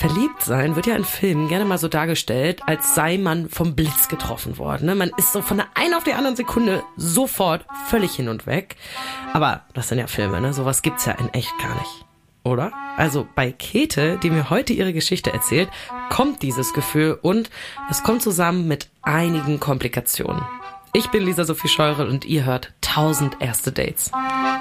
Verliebt sein wird ja in Filmen gerne mal so dargestellt, als sei man vom Blitz getroffen worden. Ne? Man ist so von der einen auf die andere Sekunde sofort völlig hin und weg. Aber das sind ja Filme, ne? Sowas gibt's ja in echt gar nicht. Oder? Also bei Käthe, die mir heute ihre Geschichte erzählt, kommt dieses Gefühl und es kommt zusammen mit einigen Komplikationen. Ich bin Lisa Sophie Scheurel und ihr hört 1000 erste Dates.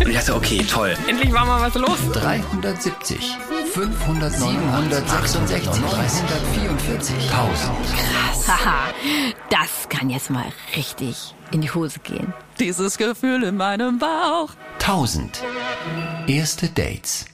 Und ich dachte, okay, toll. Endlich war mal was los. 370, 500, 766, 344, 1000. Haha, das kann jetzt mal richtig in die Hose gehen. Dieses Gefühl in meinem Bauch. 1000. Erste Dates.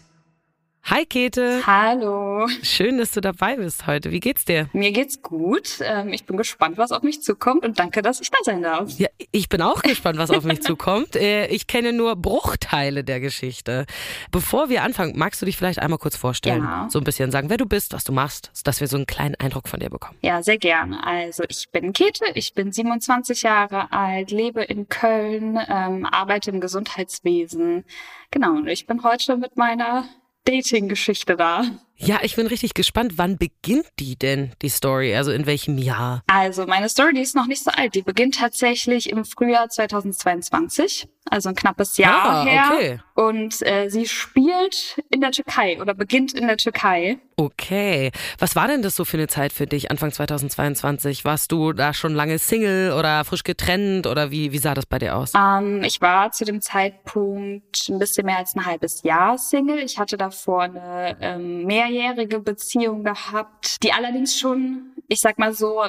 Hi Käthe. Hallo, Schön, dass du dabei bist heute. Wie geht's dir? mir geht's gut. Ähm, ich bin gespannt, was auf mich zukommt und danke, dass ich da sein darf. Ja, ich bin auch gespannt, was auf mich zukommt. Äh, Ich kenne nur Bruchteile der Geschichte. Bevor wir anfangen, magst du dich vielleicht einmal kurz vorstellen? Ja. So ein bisschen sagen, wer du bist, was du machst, dass wir so einen kleinen Eindruck von dir bekommen. Ja, sehr gerne. Also ich bin Käthe, ich bin 27 Jahre alt, lebe in Köln, ähm, arbeite im Gesundheitswesen. Genau, und ich bin heute mit meiner Dating-Geschichte da. Ja, ich bin richtig gespannt. Wann beginnt die denn, die Story? Also in welchem Jahr? Also meine Story, die ist noch nicht so alt. Die beginnt tatsächlich im Frühjahr 2022, also ein knappes Jahr Ah, her. okay. Und äh, sie spielt in der Türkei oder beginnt in der Türkei. Okay. Was war denn das so für eine Zeit für dich, Anfang 2022? Warst du da schon lange Single oder frisch getrennt oder wie, wie sah das bei dir aus? Ähm, ich war zu dem Zeitpunkt ein bisschen mehr als ein halbes Jahr Single. Ich hatte davor eine ähm, mehrjährige Beziehung gehabt, die allerdings schon, ich sag mal so,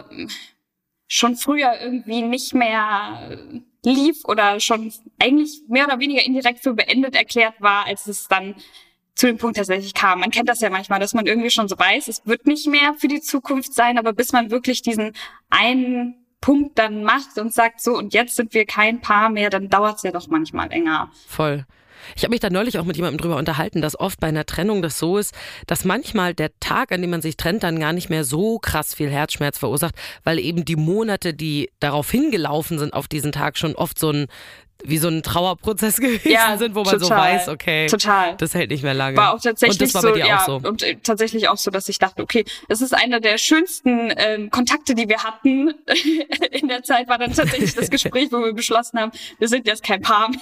schon früher irgendwie nicht mehr lief oder schon eigentlich mehr oder weniger indirekt für beendet erklärt war, als es dann zu dem Punkt tatsächlich kam. Man kennt das ja manchmal, dass man irgendwie schon so weiß, es wird nicht mehr für die Zukunft sein, aber bis man wirklich diesen einen Punkt dann macht und sagt, so und jetzt sind wir kein Paar mehr, dann dauert es ja doch manchmal länger. Voll. Ich habe mich da neulich auch mit jemandem drüber unterhalten, dass oft bei einer Trennung das so ist, dass manchmal der Tag, an dem man sich trennt, dann gar nicht mehr so krass viel Herzschmerz verursacht, weil eben die Monate, die darauf hingelaufen sind auf diesen Tag, schon oft so ein wie so ein Trauerprozess gewesen Ja, sind, wo man so total. weiß, okay, Total. das hält nicht mehr lange. War auch tatsächlich Und das war so, bei dir ja, auch so. und äh, tatsächlich auch so, dass ich dachte, okay, das ist einer der schönsten ähm, Kontakte, die wir hatten in der Zeit, war dann tatsächlich das Gespräch, wo wir beschlossen haben, wir sind jetzt kein Paar mehr.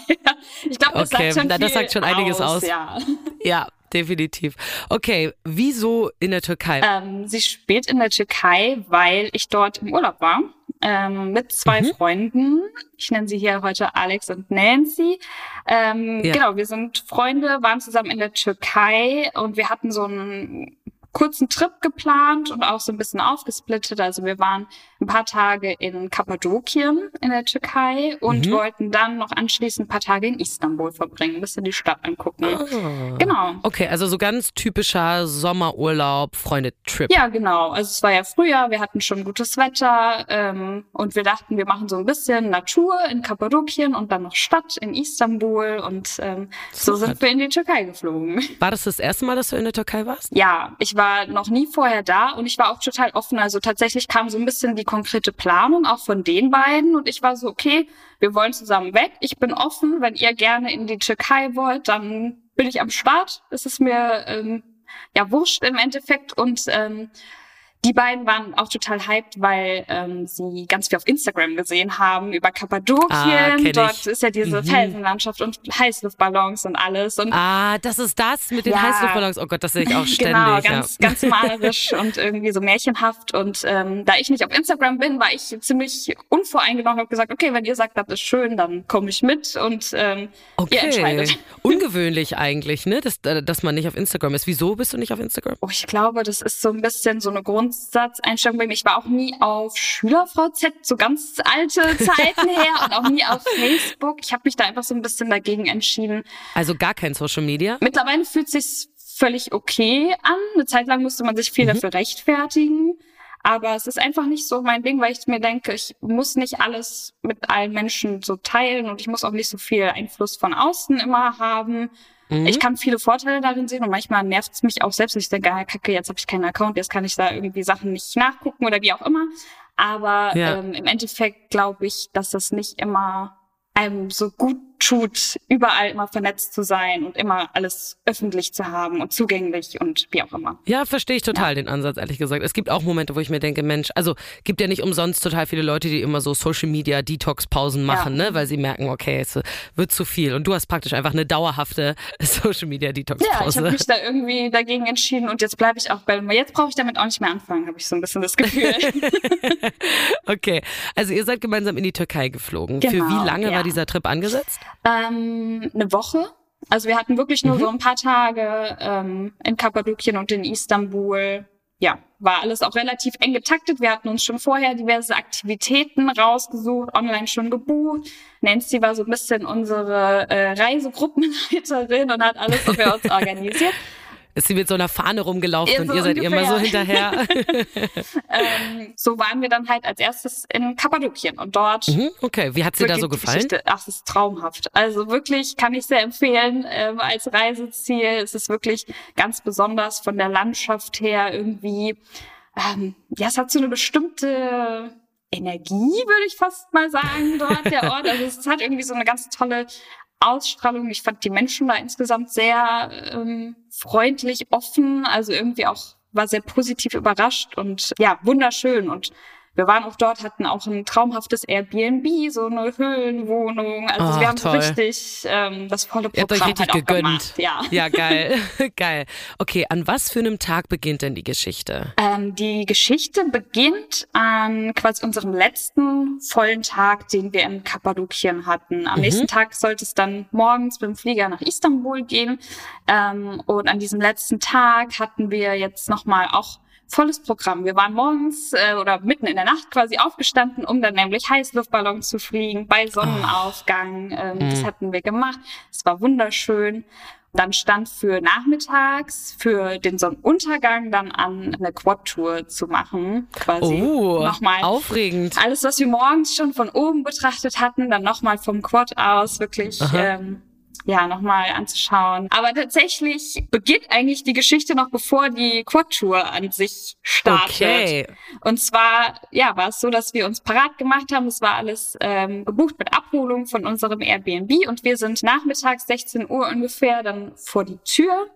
Ich glaube, das Okay, sagt schon na, das sagt schon einiges aus. Ja. Ja, definitiv. Okay, wieso in der Türkei? Ähm, sie spielt in der Türkei, weil ich dort im Urlaub war. Ähm, mit zwei Mhm. Freunden. Ich nenne sie hier heute Alex und Nancy. Ähm, Ja. Genau, wir sind Freunde, waren zusammen in der Türkei und wir hatten so einen kurzen Trip geplant und auch so ein bisschen aufgesplittet. Also wir waren ein paar Tage in Kappadokien in der Türkei und Mhm. wollten dann noch anschließend ein paar Tage in Istanbul verbringen, ein bisschen die Stadt angucken. Ah. Genau. Okay, also so ganz typischer Sommerurlaub, Freunde-Trip. Ja, genau. Also es war ja Frühjahr, wir hatten schon gutes Wetter ähm, und wir dachten, wir machen so ein bisschen Natur in Kappadokien und dann noch Stadt in Istanbul und ähm, so sind wir in die Türkei geflogen. War das das erste Mal, dass du in der Türkei warst? Ja, ich war noch nie vorher da und ich war auch total offen. Also tatsächlich kam so ein bisschen die konkrete Planung auch von den beiden und ich war so, okay, wir wollen zusammen weg. Ich bin offen. Wenn ihr gerne in die Türkei wollt, dann bin ich am Start. Es ist mir ähm, ja wurscht im Endeffekt und ähm, die beiden waren auch total hyped, weil ähm, sie ganz viel auf Instagram gesehen haben über Kappadokien. Ah. Dort ist ja diese Mhm. Felsenlandschaft und Heißluftballons und alles. Und Ah, das ist das mit den Ja. Heißluftballons. Oh Gott, das sehe ich auch ständig. Genau, ganz, ja. ganz malerisch und irgendwie so märchenhaft. Und ähm, da ich nicht auf Instagram bin, war ich ziemlich unvoreingenommen und habe gesagt, okay, wenn ihr sagt, das ist schön, dann komme ich mit und ähm, ihr Okay. entscheidet. Ungewöhnlich eigentlich, ne? Dass, dass man nicht auf Instagram ist. Wieso bist du nicht auf Instagram? Oh, ich glaube, das ist so ein bisschen so eine Grundsatzeinstellung bei mir. Ich war auch nie auf SchülerVZ, so ganz alte Zeiten her und auch nie auf Facebook. Ich habe mich da einfach so ein bisschen dagegen entschieden. Also gar kein Social Media? Mittlerweile fühlt sich's völlig okay an. Eine Zeit lang musste man sich viel Mhm. dafür rechtfertigen. Aber es ist einfach nicht so mein Ding, weil ich mir denke, ich muss nicht alles mit allen Menschen so teilen und ich muss auch nicht so viel Einfluss von außen immer haben. Mhm. Ich kann viele Vorteile darin sehen und manchmal nervt es mich auch selbst. Ich denke, ah, kacke, jetzt habe ich keinen Account, jetzt kann ich da irgendwie Sachen nicht nachgucken oder wie auch immer. Aber Ja. ähm, im Endeffekt glaube ich, dass das nicht immer einem so gut tut, überall immer vernetzt zu sein und immer alles öffentlich zu haben und zugänglich und wie auch immer. Ja, verstehe ich total den Ansatz, ehrlich gesagt. Es gibt auch Momente, wo ich mir denke, Mensch, also gibt ja nicht umsonst total viele Leute, die immer so Social Media Detox-Pausen machen, Ja. ne, weil sie merken, okay, es wird zu viel. Und du hast praktisch einfach eine dauerhafte Social Media Ja, ich Detox-Pause. habe mich da irgendwie dagegen entschieden und jetzt bleibe ich auch bei Jetzt brauche ich damit auch nicht mehr anfangen, habe ich so ein bisschen das Gefühl. okay, also ihr seid gemeinsam in die Türkei geflogen. Für Genau, wie lange ja. war dieser Trip angesetzt? Ähm, eine Woche. Also wir hatten wirklich nur Mhm. so ein paar Tage ähm, in Kappadokien und in Istanbul. Ja, war alles auch relativ eng getaktet. Wir hatten uns schon vorher diverse Aktivitäten rausgesucht, online schon gebucht. Nancy war so ein bisschen unsere äh, Reisegruppenleiterin und hat alles für uns organisiert. Ist sie mit so einer Fahne rumgelaufen Ja, und so ihr seid ihr immer so hinterher? Ähm, so waren wir dann halt als erstes in Kappadokien und dort Mhm, okay, wie hat sie da so gefallen? Ach, es ist traumhaft. Also wirklich kann ich sehr empfehlen ähm, als Reiseziel. Es ist wirklich ganz besonders von der Landschaft her irgendwie. Ähm, ja, es hat so eine bestimmte Energie, würde ich fast mal sagen, dort der Ort. Also es hat irgendwie so eine ganz tolle Ausstrahlung. Ich fand die Menschen da insgesamt sehr ähm, freundlich, offen, also irgendwie auch war sehr positiv überrascht und ja, wunderschön. Und wir waren auch dort, hatten auch ein traumhaftes Airbnb, so eine Höhlenwohnung. Also Ah, wir haben toll. so richtig ähm, das volle Programm richtig halt auch gegönnt. gemacht. Ja. Ja, geil. geil. Okay, an was für einem Tag beginnt denn die Geschichte? Ähm, die Geschichte beginnt an quasi unserem letzten vollen Tag, den wir in Kappadokien hatten. Am nächsten Tag sollte es dann morgens mit dem Flieger nach Istanbul gehen. Ähm, und an diesem letzten Tag hatten wir jetzt nochmal auch volles Programm. Wir waren morgens äh, oder mitten in der Nacht quasi aufgestanden, um dann nämlich Heißluftballon zu fliegen bei Sonnenaufgang. Ähm, Das hatten wir gemacht. Es war wunderschön. Dann stand für nachmittags, für den Sonnenuntergang dann an, eine Quad-Tour zu machen. Quasi Oh, nochmal aufregend. alles, was wir morgens schon von oben betrachtet hatten, dann nochmal vom Quad aus wirklich ähm, ja nochmal anzuschauen. Aber tatsächlich beginnt eigentlich die Geschichte noch bevor die Quad-Tour an sich startet. Okay. Und zwar, ja, war es so, dass wir uns parat gemacht haben. Es war alles ähm, gebucht mit Abholung von unserem Airbnb und wir sind nachmittags 16 Uhr ungefähr dann vor die Tür,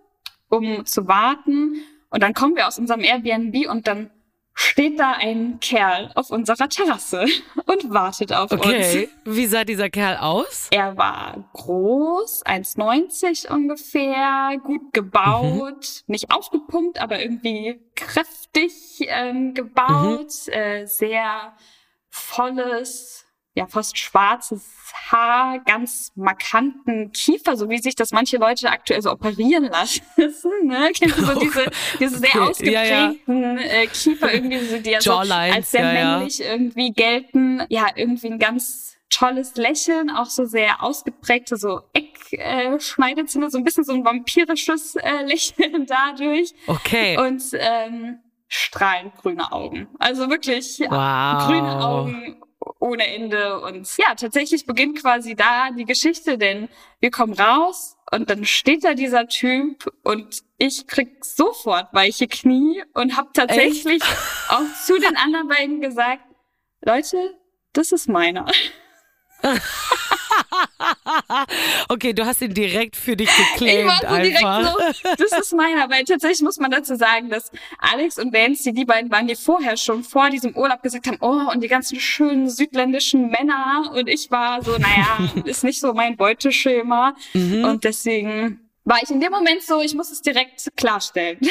um zu warten. Und dann kommen wir aus unserem Airbnb und dann steht da ein Kerl auf unserer Terrasse und wartet auf Okay. uns. Wie sah dieser Kerl aus? Er war groß, 1,90 ungefähr, gut gebaut, nicht aufgepumpt, aber irgendwie kräftig ähm, gebaut, äh, sehr volles, ja fast schwarzes Haar, ganz markanten Kiefer, so wie sich das manche Leute aktuell so operieren lassen. Ne? Kennst du so diese, diese sehr Okay, ja, ja. ausgeprägten Äh, Kiefer irgendwie, so, die ja so als sehr ja, ja. männlich irgendwie gelten. Ja, irgendwie ein ganz tolles Lächeln, auch so sehr ausgeprägte so Eckschneidezähne, so ein bisschen so ein vampirisches äh, Lächeln dadurch Okay. und ähm, strahlend grüne Augen. Also wirklich Wow. grüne Augen ohne Ende. Und ja, tatsächlich beginnt quasi da die Geschichte, denn wir kommen raus und dann steht da dieser Typ und ich krieg sofort weiche Knie und habe tatsächlich auch zu den anderen beiden gesagt, Leute, das ist meiner. Okay, du hast ihn direkt für dich Ich geclaimed war so direkt einfach. so, das ist meiner, weil tatsächlich muss man dazu sagen, dass Alex und Nancy, die beiden waren, die vorher schon vor diesem Urlaub gesagt haben, oh, und die ganzen schönen südländischen Männer und ich war so, naja, ist nicht so mein Beuteschema Mhm. und deswegen war ich in dem Moment so, ich muss es direkt klarstellen.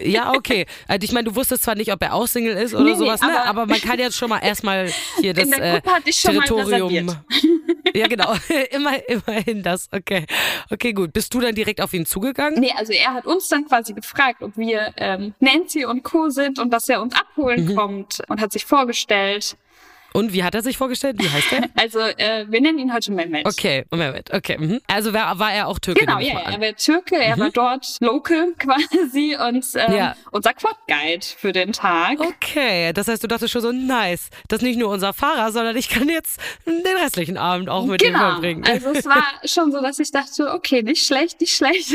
Ja, okay. Also ich meine, du wusstest zwar nicht, ob er auch Single ist oder Nee, nee, sowas, ne? aber- aber man kann jetzt schon mal erstmal hier das In der äh, Gruppe hatte ich schon mal Territorium. reserviert. ja, genau. Immer, immerhin das. Okay. Okay, gut. Bist du dann direkt auf ihn zugegangen? Nee, also er hat uns dann quasi gefragt, ob wir ähm, Nancy und Co. sind und dass er uns abholen Mhm. kommt und hat sich vorgestellt. Und wie hat er sich vorgestellt? Wie heißt er? Also äh, wir nennen ihn heute Mehmet. Okay, Mehmet, okay. Mhm. Also war, war er auch Türke? Genau, ja, er war Türke, er war dort local quasi und ähm, Ja. unser Quad-Guide für den Tag. Okay, das heißt, du dachtest schon so, nice, das ist nicht nur unser Fahrer, sondern ich kann jetzt den restlichen Abend auch mit ihm Genau, verbringen. also es war schon so, dass ich dachte, okay, nicht schlecht, nicht schlecht.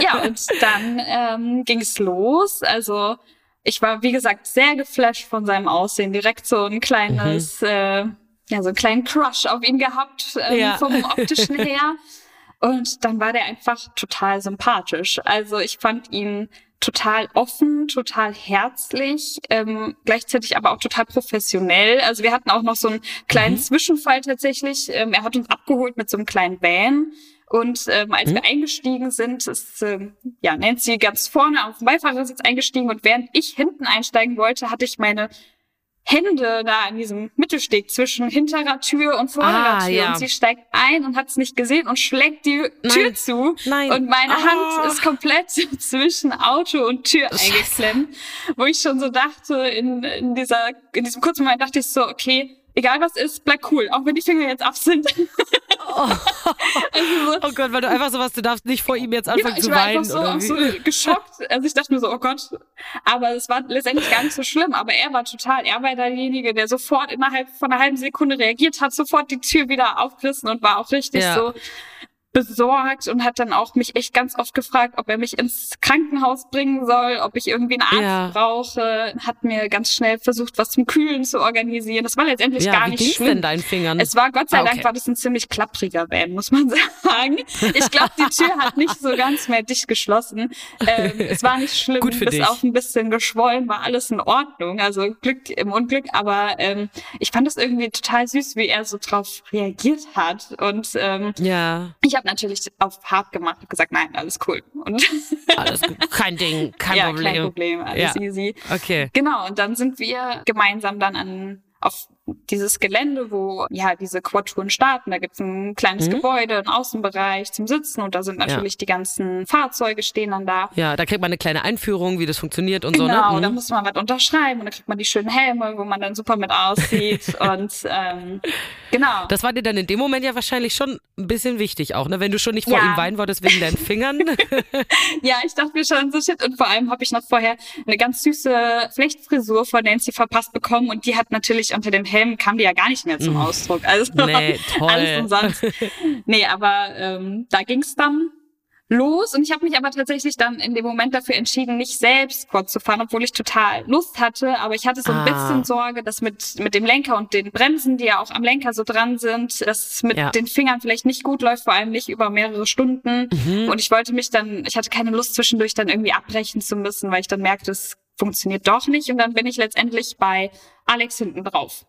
ja, und dann ähm, ging es los. Also ich war, wie gesagt, sehr geflasht von seinem Aussehen. Direkt so ein kleines, äh, ja, so einen kleinen Crush auf ihn gehabt ähm, Ja. vom optischen her. Und dann war der einfach total sympathisch. Also ich fand ihn total offen, total herzlich, ähm, gleichzeitig aber auch total professionell. Also wir hatten auch noch so einen kleinen Zwischenfall tatsächlich. Ähm, er hat uns abgeholt mit so einem kleinen Van. Und ähm, als wir eingestiegen sind, ist ähm, ja, Nancy ganz vorne auf dem Beifahrersitz eingestiegen und während ich hinten einsteigen wollte, hatte ich meine Hände da an diesem Mittelsteg zwischen hinterer Tür und vorderer Ah, Tür. ja. Und sie steigt ein und hat es nicht gesehen und schlägt die Tür Nein. zu. Nein. Und meine Ah. Hand ist komplett zwischen Auto und Tür eingeklemmt. Wo ich schon so dachte, in, in, dieser, in diesem kurzen Moment dachte ich so, okay, egal was ist, bleib cool, auch wenn die Finger jetzt ab sind. also so, Oh Gott, weil du einfach sowas, du darfst nicht vor ihm jetzt anfangen ja, ich zu war weinen. einfach so, oder auch wie? so geschockt. Also ich dachte mir so, oh Gott. Aber es war letztendlich gar nicht so schlimm. Aber er war total, er war derjenige, der sofort innerhalb von einer halben Sekunde reagiert hat, sofort die Tür wieder aufgerissen und war auch richtig Ja. so besorgt und hat dann auch mich echt ganz oft gefragt, ob er mich ins Krankenhaus bringen soll, ob ich irgendwie einen Arzt Ja. brauche, hat mir ganz schnell versucht, was zum Kühlen zu organisieren. Das war letztendlich ja, gar wie nicht schlimm. denn deinen Fingern? Es war Gott sei Ah, Dank okay. war das ein ziemlich klappriger Van, muss man sagen. Ich glaube, die Tür hat nicht so ganz mehr dicht geschlossen. Ähm, es war nicht schlimm, Gut für bis dich. auf ein bisschen geschwollen war alles in Ordnung. Also Glück im Unglück, aber ähm, ich fand es irgendwie total süß, wie er so drauf reagiert hat. Und ähm, ja, ich habe natürlich auf hart gemacht und gesagt, nein, alles cool. Und alles kein Ding, kein ja, Problem. kein Problem, alles Ja. easy. Okay. Genau, und dann sind wir gemeinsam dann an auf dieses Gelände, wo ja diese Quad-Touren starten. Da gibt's ein Mhm. kleines Gebäude, einen Außenbereich zum Sitzen und da sind natürlich die ganzen Fahrzeuge stehen dann da. Ja, da kriegt man eine kleine Einführung, wie das funktioniert und so, Genau, ne? da Mhm. muss man was unterschreiben und dann kriegt man die schönen Helme, wo man dann super mit aussieht und ähm, genau. Das war dir dann in dem Moment ja wahrscheinlich schon ein bisschen wichtig auch, ne? Wenn du schon nicht vor Ja. ihm weinen wolltest wegen deinen Fingern. Ja, ich dachte mir schon so shit. Und vor allem habe ich noch vorher eine ganz süße Flechtfrisur von Nancy verpasst bekommen und die hat natürlich unter dem Helm kam die ja gar nicht mehr zum Ausdruck. Also Mm. Nee, toll. alles umsonst. Nee, aber ähm, da ging's dann los und ich habe mich aber tatsächlich dann in dem Moment dafür entschieden, nicht selbst Quad zu fahren, obwohl ich total Lust hatte, aber ich hatte so ein Ah. bisschen Sorge, dass mit mit dem Lenker und den Bremsen, die ja auch am Lenker so dran sind, dass es mit Ja. den Fingern vielleicht nicht gut läuft, vor allem nicht über mehrere Stunden Mhm. und ich wollte mich dann, ich hatte keine Lust zwischendurch dann irgendwie abbrechen zu müssen, weil ich dann merkte, es funktioniert doch nicht und dann bin ich letztendlich bei Alex hinten drauf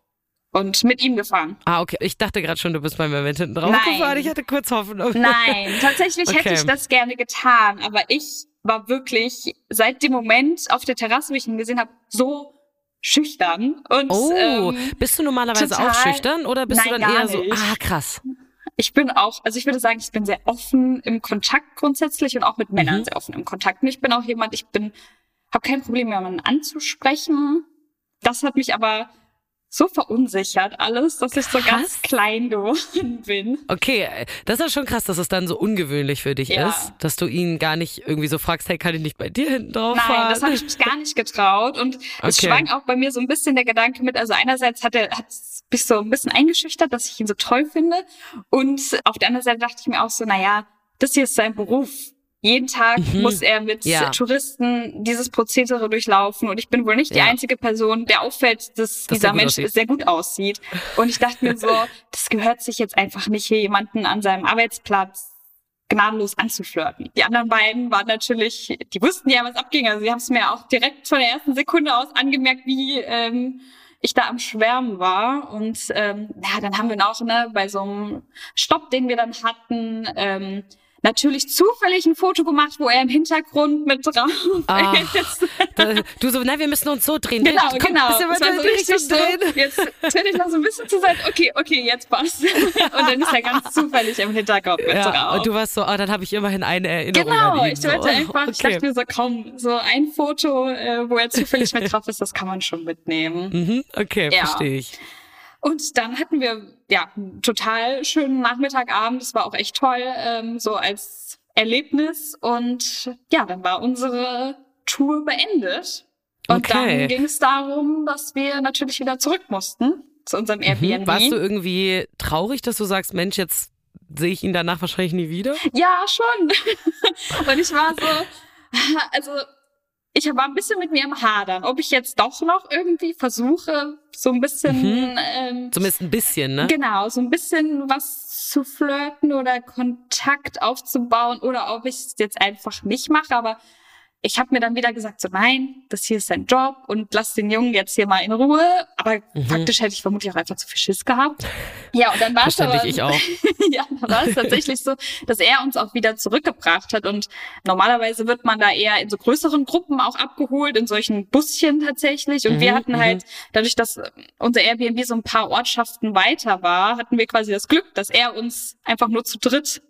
und mit ihm gefahren. ah, okay. Ich dachte gerade schon, du bist beim Moment hinten drauf Nein. gefahren. Ich hatte kurz Hoffnung. Nein, tatsächlich hätte Okay. ich das gerne getan, aber ich war wirklich seit dem Moment auf der Terrasse, wo ich ihn gesehen habe, so schüchtern und Oh, ähm, bist du normalerweise total- auch schüchtern oder bist Nein, du dann eher so, ah, krass. ich bin auch, also ich würde sagen, ich bin sehr offen im Kontakt grundsätzlich und auch mit Männern Mhm. sehr offen im Kontakt. Und ich bin auch jemand, ich bin, habe kein Problem, jemanden anzusprechen. Das hat mich aber so verunsichert alles, dass ich so Krass. ganz klein geworden bin. Okay, das ist schon krass, dass es dann so ungewöhnlich für dich Ja. ist, dass du ihn gar nicht irgendwie so fragst, hey, kann ich nicht bei dir hinten drauf Nein, fahren? das habe ich mich gar nicht getraut. Und es Okay. schwang auch bei mir so ein bisschen der Gedanke mit, also einerseits hat er hat mich so ein bisschen eingeschüchtert, dass ich ihn so toll finde. Und auf der anderen Seite dachte ich mir auch so, na ja, das hier ist sein Beruf. Jeden Tag muss er mit Mhm. Ja. Touristen dieses Prozedere durchlaufen. Und ich bin wohl nicht die Ja. einzige Person, der auffällt, Dass dass er dieser Mensch aussieht. sehr gut aussieht. Und ich dachte mir so, das gehört sich jetzt einfach nicht, hier jemanden an seinem Arbeitsplatz gnadenlos anzuflirten. Die anderen beiden waren natürlich, die wussten ja, was abging. Also sie haben es mir auch direkt von der ersten Sekunde aus angemerkt, wie ähm, ich da am Schwärmen war. Und ähm, ja, dann haben wir noch ne, bei so einem Stopp, den wir dann hatten, ähm, natürlich zufällig ein Foto gemacht, wo er im Hintergrund mit drauf Ah, ist. Du so, na, wir müssen uns so drehen. Genau, Komm, genau. bisschen Das war so richtig so, drehen. jetzt tritt ich noch so ein bisschen zur Seite. Okay, okay, jetzt passt. Und dann ist er ganz zufällig im Hintergrund mit Ja, drauf. und du warst so, oh, dann habe ich immerhin eine Erinnerung an Genau, ihn. ich wollte so. einfach, ich okay. dachte mir so, komm, so ein Foto, äh, wo er zufällig mit drauf ist, das kann man schon mitnehmen. Mhm, okay, Ja. verstehe ich. Und dann hatten wir ja einen total schönen Nachmittagabend. Das war auch echt toll, ähm, so als Erlebnis. Und ja, dann war unsere Tour beendet. Und Okay. dann ging es darum, dass wir natürlich wieder zurück mussten zu unserem Airbnb. Mhm. Warst du irgendwie traurig, dass du sagst, Mensch, jetzt sehe ich ihn danach wahrscheinlich nie wieder? Ja, schon. Und ich war so, also ich war ein bisschen mit mir im Hadern, ob ich jetzt doch noch irgendwie versuche, so ein bisschen, Mhm. ähm, Zumindest ein bisschen, ne? genau, so ein bisschen was zu flirten oder Kontakt aufzubauen oder ob ich es jetzt einfach nicht mache. Aber ich habe mir dann wieder gesagt, so nein, das hier ist sein Job und lass den Jungen jetzt hier mal in Ruhe. Aber Mhm. faktisch hätte ich vermutlich auch einfach zu viel Schiss gehabt. Ja, und dann war es aber, ich auch. ja, dann war es tatsächlich so, dass er uns auch wieder zurückgebracht hat. Und normalerweise wird man da eher in so größeren Gruppen auch abgeholt, in solchen Buschen tatsächlich. Und wir Mhm, hatten halt, dadurch, dass unser Airbnb so ein paar Ortschaften weiter war, hatten wir quasi das Glück, dass er uns einfach nur zu dritt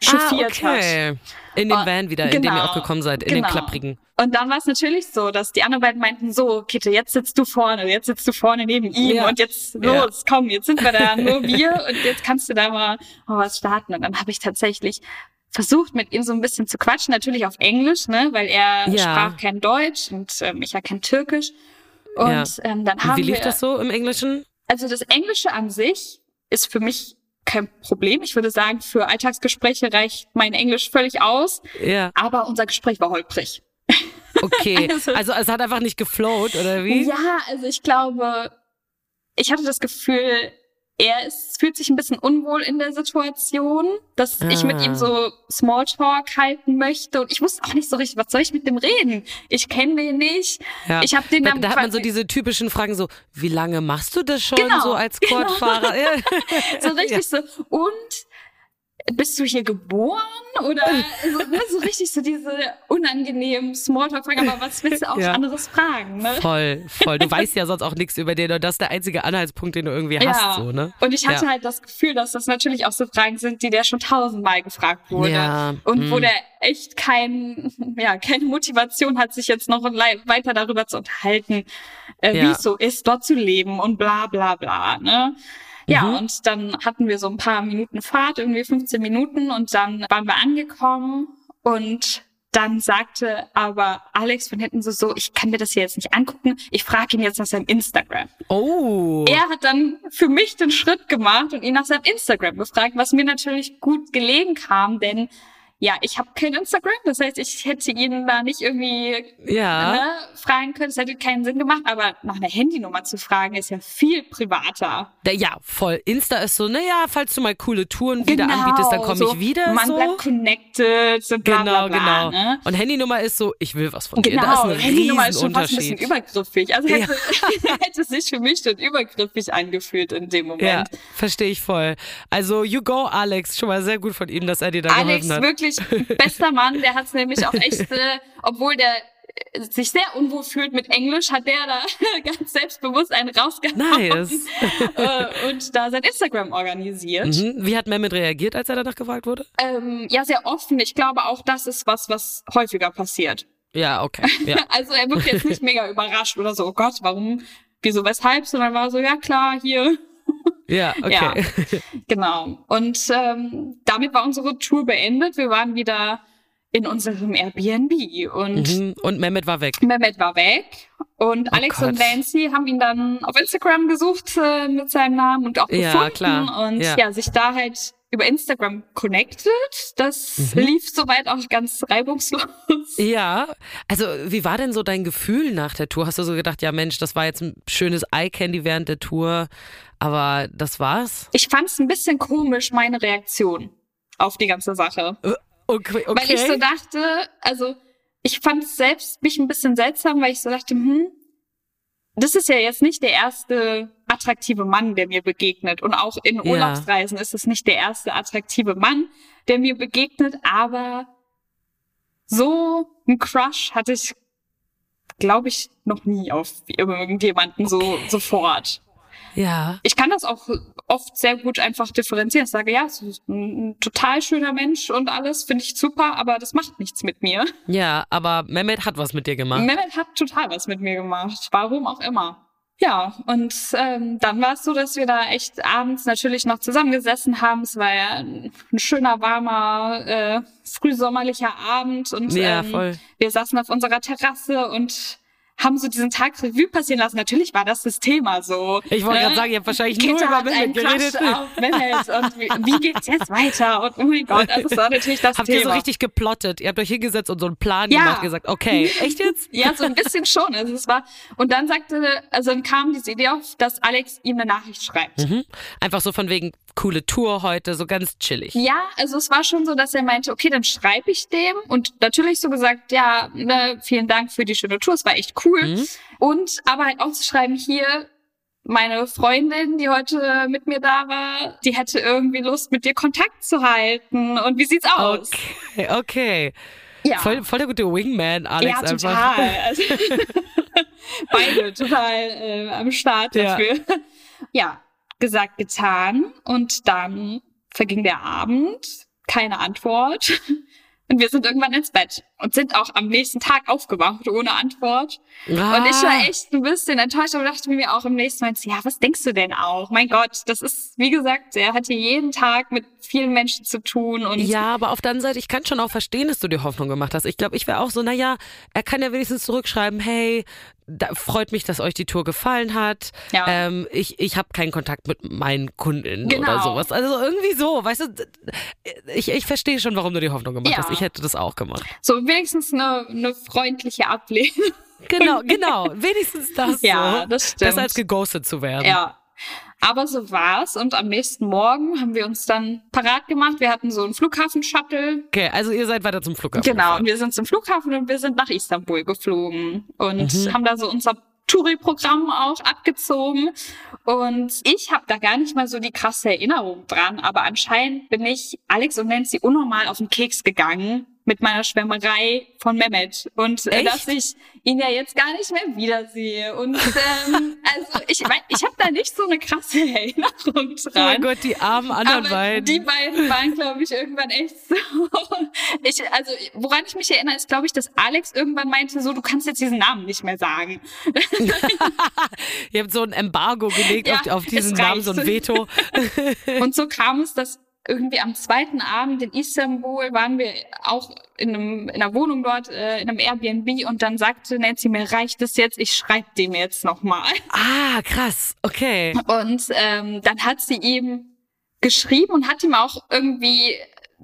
chauffiert ah, hat. okay. In dem Oh, Van wieder, in dem ihr genau, auch gekommen seid, in genau. dem klapprigen. Und dann war es natürlich so, dass die anderen beiden meinten, so, Kitte, jetzt sitzt du vorne, jetzt sitzt du vorne neben ihm Ja. und jetzt Ja. los, komm, jetzt sind wir da, nur wir und jetzt kannst du da mal, mal was starten. Und dann habe ich tatsächlich versucht, mit ihm so ein bisschen zu quatschen, natürlich auf Englisch, ne, weil er Ja. sprach kein Deutsch und ähm, ich ja kein Türkisch. Und Ja. ähm, dann Und haben wie lief wir, das so im Englischen? also das Englische an sich ist für mich kein Problem. Ich würde sagen, für Alltagsgespräche reicht mein Englisch völlig aus. Ja, Aber unser Gespräch war holprig. okay. Also- Also es hat einfach nicht geflowt, oder wie? Ja, also ich glaube, ich hatte das Gefühl, er ist, fühlt sich ein bisschen unwohl in der Situation, dass ich mit Ah. ihm so Smalltalk halten möchte und ich wusste auch nicht so richtig, was soll ich mit dem reden? Ich kenne den nicht. Ja. Ich habe den da, da hat man so diese typischen Fragen so, wie lange machst du das schon Genau, so als genau. Quadfahrer? Ja. so richtig so und bist du hier geboren oder so, ne, so richtig so diese unangenehmen Smalltalk-Fragen, aber was willst du auch Ja. anderes fragen, ne? Voll, voll. Du weißt ja sonst auch nichts über den und das ist der einzige Anhaltspunkt, den du irgendwie hast, so, ne? Und ich hatte Ja. halt das Gefühl, dass das natürlich auch so Fragen sind, die der schon tausendmal gefragt wurde. Ja, Und wo mm. der echt kein, ja, keine Motivation hat, sich jetzt noch weiter darüber zu unterhalten, äh, wie Ja. es so ist, dort zu leben und bla bla bla. Ne? Ja, Mhm. und dann hatten wir so ein paar Minuten Fahrt, irgendwie 15 Minuten, und dann waren wir angekommen und dann sagte aber Alex von hinten so, so, ich kann mir das hier jetzt nicht angucken, ich frage ihn jetzt nach seinem Instagram. Oh. Er hat dann für mich den Schritt gemacht und ihn nach seinem Instagram gefragt, was mir natürlich gut gelegen kam, denn ja, ich habe kein Instagram, das heißt, ich hätte ihn da nicht irgendwie Ja. ne, fragen können, es hätte keinen Sinn gemacht, aber nach einer Handynummer zu fragen, ist ja viel privater. Ja, voll. Insta ist so, naja, falls du mal coole Touren wieder anbietest, dann komme Genau, so, ich wieder. Man so. bleibt connected, so bla genau, bla bla. genau. Ne? Und Handynummer ist so, ich will was von dir. Genau, Das ist ein Handynummer ist schon fast ein bisschen übergriffig. Also hätte, hätte sich für mich schon übergriffig angefühlt in dem Ja, Moment. verstehe ich voll. Also, you go, Alex. Schon mal sehr gut von ihm, dass er dir da Alex, geholfen hat. wirklich bester Mann, der hat es nämlich auch echt, äh, obwohl der äh, sich sehr unwohl fühlt mit Englisch, hat der da ganz selbstbewusst einen rausgehauen Nice. äh, und da sein Instagram organisiert. Mhm. Wie hat Mehmet reagiert, als er danach gefragt wurde? Ähm, ja, sehr offen. Ich glaube auch, das ist was, was häufiger passiert. Ja, okay. Ja. Also er wirkt jetzt nicht mega überrascht oder so, oh Gott, warum, wieso, weshalb, sondern war so, ja klar, hier, Ja, okay. Genau. Und ähm, damit war unsere Tour beendet. Wir waren wieder in unserem Airbnb und Mhm. Und Mehmet war weg. Mehmet war weg. Und Oh Alex Gott. und Nancy haben ihn dann auf Instagram gesucht äh, mit seinem Namen und auch Ja, gefunden. klar. Und Ja. ja. sich da halt über Instagram connected. Das Mhm. lief soweit auch ganz reibungslos. Ja, also wie war denn so dein Gefühl nach der Tour? Hast du so gedacht, ja Mensch, das war jetzt ein schönes Eye-Candy während der Tour, aber das war's? Ich fand es ein bisschen komisch, meine Reaktion auf die ganze Sache. Okay, okay. Weil ich so dachte, also ich fand es selbst mich ein bisschen seltsam, weil ich so dachte, hm, das ist ja jetzt nicht der erste attraktive Mann, der mir begegnet. Und auch in Urlaubsreisen ist es nicht der erste attraktive Mann, der mir begegnet. Aber so ein Crush hatte ich, glaube ich, noch nie auf irgendjemanden so sofort. Ja. Ich kann das auch oft sehr gut einfach differenzieren. Ich sage, ja, es ist ein total schöner Mensch und alles finde ich super, aber das macht nichts mit mir. Ja, aber Mehmet hat was mit dir gemacht. Mehmet hat total was mit mir gemacht. Warum auch immer. Ja, und ähm, dann war es so, dass wir da echt abends natürlich noch zusammengesessen haben. Es war ja ein, ein schöner, warmer, äh, frühsommerlicher Abend und Ja, ähm, wir saßen auf unserer Terrasse und haben so diesen Tag Revue passieren lassen. Natürlich war das das Thema so. Ich wollte ne? gerade sagen, ihr habt wahrscheinlich nur Kita über Mehmet geredet. Auf Mehmet und wie, wie geht's jetzt weiter? Und oh mein Gott, also das war natürlich das Habt Thema. ihr so richtig geplottet? Ihr habt euch hingesetzt und so einen Plan Ja. gemacht, gesagt, okay, echt jetzt? Ja, so ein bisschen schon. Also es war und dann sagte, also dann kam diese Idee auf, dass Alex ihm eine Nachricht schreibt. Mhm. Einfach so von wegen coole Tour heute, so ganz chillig. Ja, also es war schon so, dass er meinte, okay, dann schreibe ich dem und natürlich so gesagt, ja, ne, vielen Dank für die schöne Tour, es war echt cool. Mhm. Und aber halt auch zu schreiben, hier, meine Freundin, die heute mit mir da war, die hätte irgendwie Lust, mit dir Kontakt zu halten. Und wie sieht's aus? Okay, okay. Ja. Voll, voll der gute Wingman, Alex ja, einfach. total. Also, beide total äh, am Start Ja. dafür. Ja. Gesagt, getan. Und dann verging der Abend, keine Antwort. Und wir sind irgendwann ins Bett und sind auch am nächsten Tag aufgewacht ohne Antwort. Ah. Und ich war echt ein bisschen enttäuscht, aber dachte mir auch im nächsten Moment, ja, was denkst du denn auch? Mein Gott, das ist, wie gesagt, er hat hier jeden Tag mit vielen Menschen zu tun und Ja, aber auf der anderen Seite, ich kann schon auch verstehen, dass du dir Hoffnung gemacht hast. Ich glaube, ich wäre auch so, naja, er kann ja wenigstens zurückschreiben, hey, da freut mich, dass euch die Tour gefallen hat. Ja. Ähm, ich ich habe keinen Kontakt mit meinen Kundinnen Genau. oder sowas. Also irgendwie so, weißt du, ich, ich verstehe schon, warum du die Hoffnung gemacht Ja. hast. Ich hätte das auch gemacht. so wenigstens eine, eine freundliche Ablehnung. Genau, genau. Wenigstens das Ja, so. das stimmt. Besser als geghostet zu werden. Ja. Aber so war's und am nächsten Morgen haben wir uns dann parat gemacht. Wir hatten so einen Flughafen-Shuttle. Okay, also ihr seid weiter zum Flughafen. Genau, gefahren. und wir sind zum Flughafen und wir sind nach Istanbul geflogen und Mhm. haben da so unser Touri-Programm auch abgezogen. Und ich habe da gar nicht mal so die krasse Erinnerung dran, aber anscheinend bin ich Alex und Nancy unnormal auf den Keks gegangen mit meiner Schwärmerei von Mehmet und äh, dass ich ihn ja jetzt gar nicht mehr wiedersehe. Und ähm, also ich ich habe da nicht so eine krasse Erinnerung Oh dran. mein Gott, die armen anderen Aber beiden. die beiden waren, glaube ich, irgendwann echt so. Ich, also, woran ich mich erinnere, ist, glaube ich, dass Alex irgendwann meinte, so, du kannst jetzt diesen Namen nicht mehr sagen. Ihr habt so ein Embargo gelegt Ja, auf, auf diesen es Namen, so ein. Veto. Und so kam es, dass irgendwie am zweiten Abend in Istanbul waren wir auch in, einem, in einer Wohnung dort, äh, in einem Airbnb und dann sagte Nancy, mir reicht es jetzt, ich schreibe dem jetzt nochmal. Ah, krass. Okay. Und ähm, dann hat sie ihm geschrieben und hat ihm auch irgendwie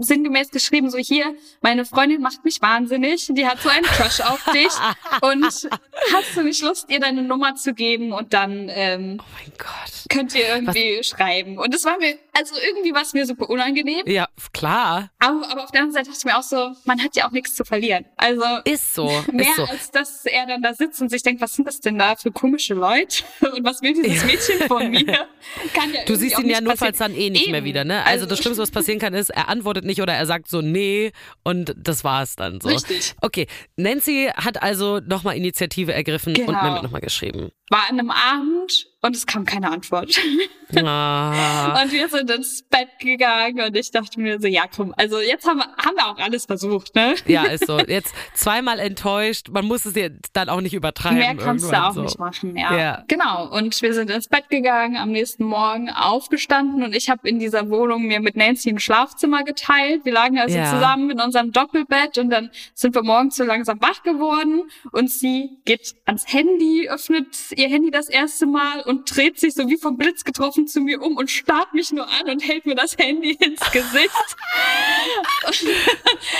sinngemäß geschrieben, so hier, meine Freundin macht mich wahnsinnig, die hat so einen Crush auf dich und hast du nicht Lust, ihr deine Nummer zu geben und dann ähm, Oh könnt ihr irgendwie schreiben. Und es war mir, also irgendwie war es mir super unangenehm, Ja, klar. aber, aber auf der anderen Seite dachte ich mir auch so, man hat ja auch nichts zu verlieren. Also Ist so. Mehr Ist so. als dass er dann da sitzt und sich denkt, was sind das denn da für komische Leute? Und was will dieses Mädchen von mir? Kann ja Du siehst ihn ja nur falls dann eh nicht mehr Eben. wieder, ne? Also, das Schlimmste, was passieren kann, ist, er antwortet nicht oder er sagt so nee und das war's dann so. Richtig. Okay, Nancy hat also nochmal Initiative ergriffen und Genau. Mehmet nochmal geschrieben. war an einem Abend und es kam keine Antwort. Ah. Und wir sind ins Bett gegangen und ich dachte mir so, ja komm, also jetzt haben wir, haben wir auch alles versucht, ne? Ja, ist so. Jetzt zweimal enttäuscht. Man muss es dir dann auch nicht übertreiben. Mehr kannst du auch so. nicht machen, ja. Ja. Genau. Und wir sind ins Bett gegangen, am nächsten Morgen aufgestanden und ich habe in dieser Wohnung mir mit Nancy ein Schlafzimmer geteilt. Wir lagen also Ja. zusammen in unserem Doppelbett und dann sind wir morgens so langsam wach geworden und sie geht ans Handy, öffnet ihr Handy das erste Mal und dreht sich so wie vom Blitz getroffen zu mir um und starrt mich nur an und hält mir das Handy ins Gesicht.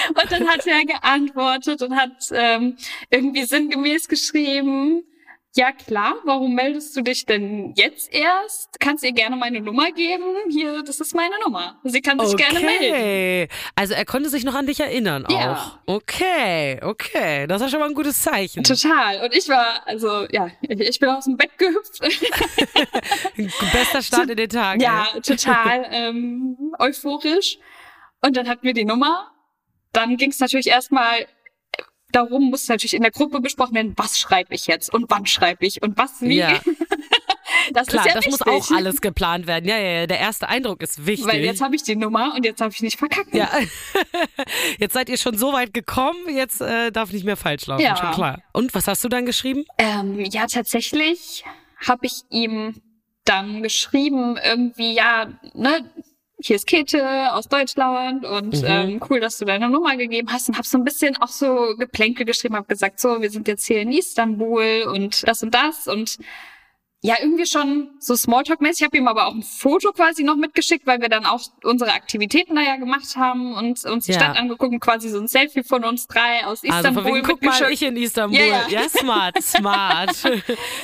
Und dann hat er geantwortet und hat ähm, irgendwie sinngemäß geschrieben, ja klar, warum meldest du dich denn jetzt erst? Kannst ihr gerne meine Nummer geben? Hier, das ist meine Nummer. Sie kann sich gerne melden. Okay. Also er konnte sich noch an dich erinnern Ja. auch. Okay, okay. Das ist schon mal ein gutes Zeichen. Total. Und ich war, also ja, ich ich bin aus dem Bett gehüpft. Bester Start in den Tag. ja, ey. total ähm, euphorisch. Und dann hatten wir die Nummer. Dann ging es natürlich erstmal darum, muss natürlich in der Gruppe besprochen werden, was schreibe ich jetzt und wann schreibe ich und was wie. Ja. das Klar, ja das wichtig. muss auch alles geplant werden. Ja, ja, ja. Der erste Eindruck ist wichtig. Weil jetzt habe ich die Nummer und jetzt darf ich nicht verkacken. ja. Jetzt seid ihr schon so weit gekommen, jetzt äh, darf nicht mehr falsch laufen, Ja. schon klar. Und was hast du dann geschrieben? Ähm, ja, tatsächlich habe ich ihm dann geschrieben, irgendwie, ja, ne, hier ist Käthe aus Deutschland und Mhm. ähm, cool, dass du deine Nummer gegeben hast und habe so ein bisschen auch so Geplänkel geschrieben, habe gesagt, so, wir sind jetzt hier in Istanbul und das und das und ja, irgendwie schon so Smalltalk-mäßig. Ich habe ihm aber auch ein Foto quasi noch mitgeschickt, weil wir dann auch unsere Aktivitäten da ja gemacht haben und uns die Ja. Stadt angeguckt und quasi so ein Selfie von uns drei aus Also Istanbul von wegen, guck mal, ich in Istanbul. Ja, ja. smart, smart.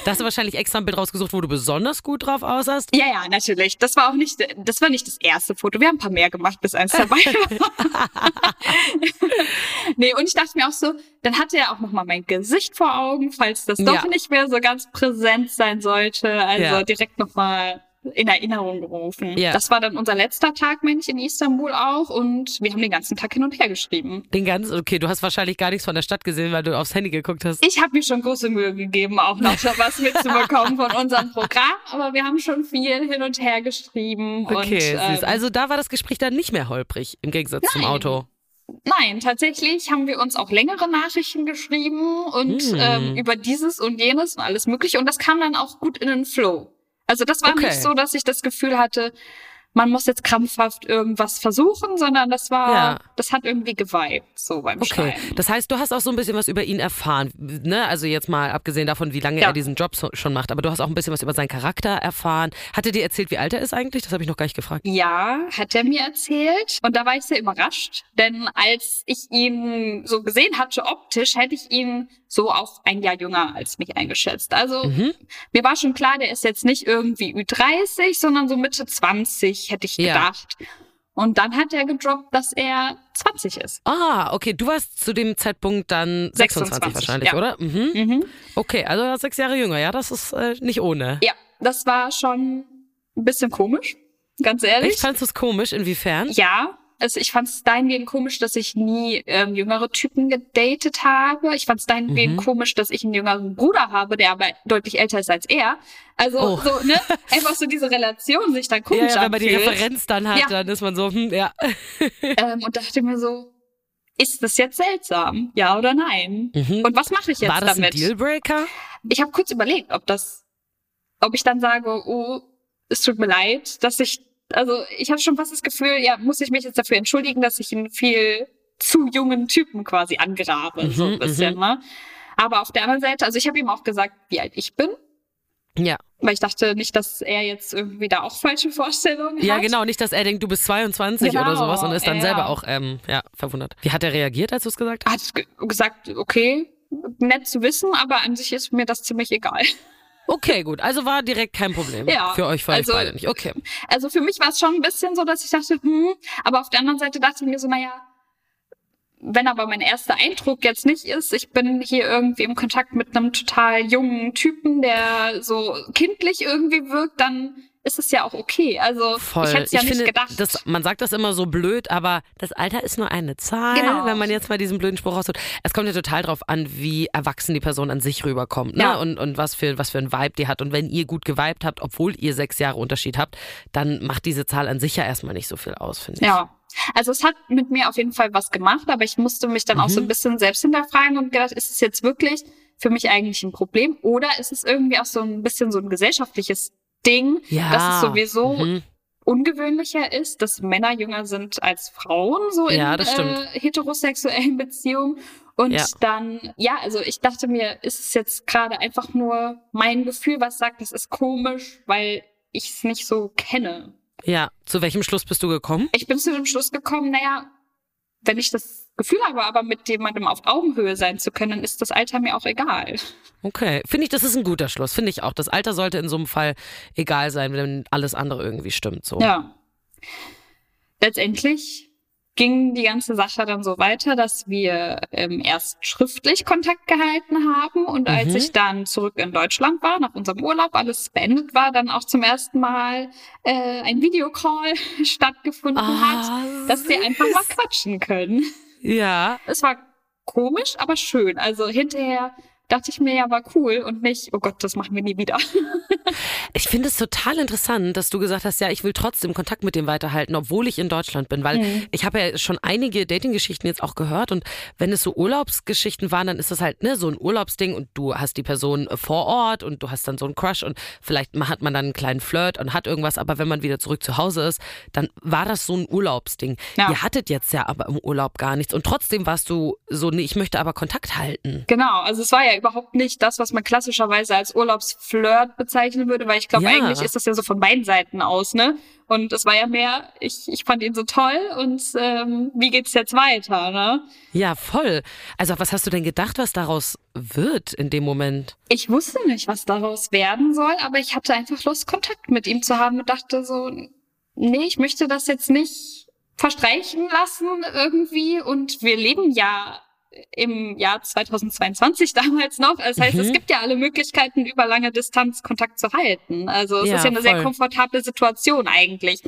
da hast du wahrscheinlich extra ein Bild rausgesucht, wo du besonders gut drauf aussahst. Ja, ja, natürlich. Das war auch nicht, das war nicht das erste Foto. Wir haben ein paar mehr gemacht, bis eins dabei war. nee, und ich dachte mir auch so, dann hatte er auch noch mal mein Gesicht vor Augen, falls das doch Ja. nicht mehr so ganz präsent sein sollte. Also Ja. direkt noch mal in Erinnerung gerufen. Ja. Das war dann unser letzter Tag, meine ich, in Istanbul auch. Und wir haben den ganzen Tag hin und her geschrieben. Den ganzen, okay, du hast wahrscheinlich gar nichts von der Stadt gesehen, weil du aufs Handy geguckt hast. Ich habe mir schon große Mühe gegeben, auch noch was mitzubekommen von unserem Programm. Aber wir haben schon viel hin und her geschrieben. Okay, und, süß. ähm, Also da war das Gespräch dann nicht mehr holprig, im Gegensatz zum Nein. Auto. Nein, tatsächlich haben wir uns auch längere Nachrichten geschrieben und Hm. ähm, über dieses und jenes und alles mögliche. Und das kam dann auch gut in den Flow. Also das war Okay. nicht so, dass ich das Gefühl hatte, man muss jetzt krampfhaft irgendwas versuchen, sondern das war, Ja. das hat irgendwie geweibt, so beim Okay, Schreiben. das heißt, du hast auch so ein bisschen was über ihn erfahren, ne? Also jetzt mal abgesehen davon, wie lange Ja. er diesen Job so, schon macht, aber du hast auch ein bisschen was über seinen Charakter erfahren. Hat er dir erzählt, wie alt er ist eigentlich? Das habe ich noch gar nicht gefragt. Ja, hat er mir erzählt. Und da war ich sehr überrascht, denn als ich ihn so gesehen hatte optisch, hätte ich ihn so auf ein Jahr jünger als mich eingeschätzt. Also Mhm. mir war schon klar, der ist jetzt nicht irgendwie Ü30, sondern so Mitte 20, hätte ich Ja. gedacht. Und dann hat er gedroppt, dass er 20 ist. Ah, okay, du warst zu dem Zeitpunkt dann 26, 26, wahrscheinlich, ja. oder? Mhm. Mhm. Okay, also er sechs Jahre jünger, ja, das ist äh, nicht ohne. Ja, das war schon ein bisschen komisch, ganz ehrlich. Echt, fandst du es komisch? Inwiefern? Ja, also ich fand es dahingehend komisch, dass ich nie ähm, jüngere Typen gedatet habe. Ich fand es dahingehend Mhm. komisch, dass ich einen jüngeren Bruder habe, der aber deutlich älter ist als er. Also Oh. so, ne? Einfach so diese Relation sich dann Ja, komisch ja, wenn man die. Referenz dann hat, Ja. dann ist man so, hm, ja. Ähm, und dachte mir so, ist das jetzt seltsam? Ja oder nein? Mhm. Und was mache ich jetzt War das damit? ein Dealbreaker? Ich habe kurz überlegt, ob das, ob ich dann sage, oh, es tut mir leid, dass ich, also ich habe schon fast das Gefühl, ja, muss ich mich jetzt dafür entschuldigen, dass ich einen viel zu jungen Typen quasi angrabe, so ein Mhm, bisschen, ne? Aber auf der anderen Seite, also ich habe ihm auch gesagt, wie alt ich bin, Ja. weil ich dachte nicht, dass er jetzt irgendwie da auch falsche Vorstellungen Ja, hat. genau, nicht, dass er denkt, du bist 22 Genau, oder sowas und ist dann ja. selber auch ähm, ja, verwundert. Wie hat er reagiert, als du es gesagt hast? Hat ge gesagt, okay, nett zu wissen, aber an sich ist mir das ziemlich egal. Okay, gut. Also war direkt kein Problem. Ja, Für euch, für also- beide nicht. Okay. Also für mich war es schon ein bisschen so, dass ich dachte, hm, aber auf der anderen Seite dachte ich mir so, naja, wenn aber mein erster Eindruck jetzt nicht ist, ich bin hier irgendwie im Kontakt mit einem total jungen Typen, der so kindlich irgendwie wirkt, dann ist es ja auch okay. Also Voll. ich hätte es ja ich nicht finde, gedacht. Das, man sagt das immer so blöd, aber das Alter ist nur eine Zahl, Genau. wenn man jetzt mal diesen blöden Spruch rausholt. Es kommt ja total drauf an, wie erwachsen die Person an sich rüberkommt, ne? Ja. Und, und was für, was für ein Vibe die hat. Und wenn ihr gut geweibt habt, obwohl ihr sechs Jahre Unterschied habt, dann macht diese Zahl an sich ja erstmal nicht so viel aus, finde ich. ja. Also es hat mit mir auf jeden Fall was gemacht, aber ich musste mich dann auch so ein Mhm. bisschen selbst hinterfragen und gedacht, ist es jetzt wirklich für mich eigentlich ein Problem oder ist es irgendwie auch so ein bisschen so ein gesellschaftliches Ding, Ja. dass es sowieso Mhm. ungewöhnlicher ist, dass Männer jünger sind als Frauen, so in Ja, das stimmt. Äh, heterosexuellen Beziehungen. Und Ja. dann, ja, also ich dachte mir, ist es jetzt gerade einfach nur mein Gefühl, was sagt, das ist komisch, weil ich es nicht so kenne. Ja. Zu welchem Schluss bist du gekommen? Ich bin zu dem Schluss gekommen, naja, wenn ich das Gefühl habe, aber mit jemandem auf Augenhöhe sein zu können, ist das Alter mir auch egal. Okay, finde ich, das ist ein guter Schluss. Finde ich auch. Das Alter sollte in so einem Fall egal sein, wenn alles andere irgendwie stimmt. So. Ja. Letztendlich ging die ganze Sache dann so weiter, dass wir ähm, erst schriftlich Kontakt gehalten haben und als Mhm. ich dann zurück in Deutschland war, nach unserem Urlaub, alles beendet war, dann auch zum ersten Mal äh, ein Videocall stattgefunden Ah, hat, dass wir einfach mal quatschen können. Ja, Es war komisch, aber schön. Also hinterher dachte ich mir ja, war cool und nicht, oh Gott, das machen wir nie wieder. ich finde es total interessant, dass du gesagt hast, ja, ich will trotzdem Kontakt mit dem weiterhalten, obwohl ich in Deutschland bin, weil Mhm. ich habe ja schon einige Dating-Geschichten jetzt auch gehört und wenn es so Urlaubsgeschichten waren, dann ist das halt ne, so ein Urlaubsding und du hast die Person äh, vor Ort und du hast dann so einen Crush und vielleicht hat man dann einen kleinen Flirt und hat irgendwas, aber wenn man wieder zurück zu Hause ist, dann war das so ein Urlaubsding. Ja. Ihr hattet jetzt ja aber im Urlaub gar nichts und trotzdem warst du so, nee, ich möchte aber Kontakt halten. Genau, also es war ja überhaupt nicht das, was man klassischerweise als Urlaubsflirt bezeichnen würde, weil ich glaube, Ja. eigentlich ist das ja so von beiden Seiten aus, ne? Und es war ja mehr, ich, ich fand ihn so toll und ähm, wie geht's jetzt weiter, ne? Ja, voll. Also was hast du denn gedacht, was daraus wird in dem Moment? Ich wusste nicht, was daraus werden soll, aber ich hatte einfach Lust, Kontakt mit ihm zu haben und dachte so, nee, ich möchte das jetzt nicht verstreichen lassen irgendwie und wir leben ja im Jahr 2022 damals noch. Das heißt, Mhm. es gibt ja alle Möglichkeiten, über lange Distanz Kontakt zu halten. Also es Ja, ist ja eine sehr voll. komfortable Situation eigentlich.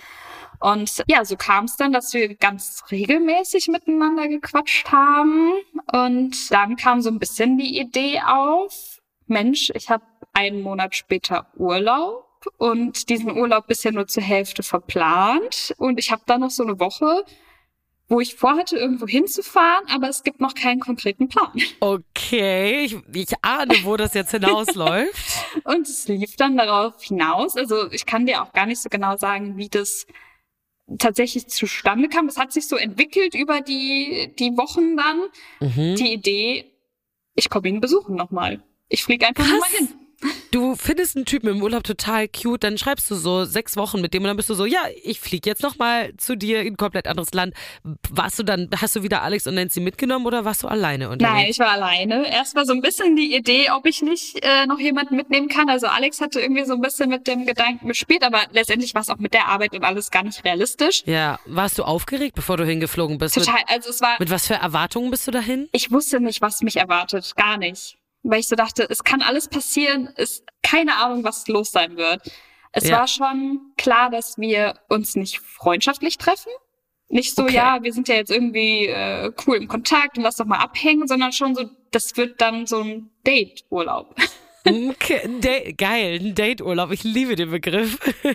Und ja, so kam es dann, dass wir ganz regelmäßig miteinander gequatscht haben. Und dann kam so ein bisschen die Idee auf, Mensch, ich habe einen Monat später Urlaub und diesen Urlaub bisher nur zur Hälfte verplant. Und ich habe dann noch so eine Woche, wo ich vorhatte, irgendwo hinzufahren, aber es gibt noch keinen konkreten Plan. Okay, ich, ich ahne, wo das jetzt hinausläuft. Und es lief dann darauf hinaus. Also ich kann dir auch gar nicht so genau sagen, wie das tatsächlich zustande kam. Es hat sich so entwickelt über die, die Wochen dann. Mhm. Die Idee, ich komme ihn besuchen nochmal. Ich fliege einfach nochmal hin. Du findest einen Typen im Urlaub total cute, dann schreibst du so sechs Wochen mit dem und dann bist du so, ja, ich fliege jetzt nochmal zu dir in ein komplett anderes Land. Warst du dann, hast du wieder Alex und Nancy mitgenommen oder warst du alleine unterwegs? Nein, ich war alleine. Erst war so ein bisschen die Idee, ob ich nicht äh, noch jemanden mitnehmen kann. Also Alex hatte irgendwie so ein bisschen mit dem Gedanken gespielt, aber letztendlich war es auch mit der Arbeit und alles gar nicht realistisch. Ja, warst du aufgeregt, bevor du hingeflogen bist? Total. Also es war, Mit, mit was für Erwartungen bist du dahin? ich wusste nicht, was mich erwartet. Gar nicht. Weil ich so dachte, es kann alles passieren, ist keine Ahnung, was los sein wird. Es Ja. war schon klar, dass wir uns nicht freundschaftlich treffen. Nicht so, Okay. ja, wir sind ja jetzt irgendwie äh, cool im Kontakt und lass doch mal abhängen, sondern schon so, das wird dann so ein Date-Urlaub. Okay, geil, ein Dateurlaub. Ich liebe den Begriff.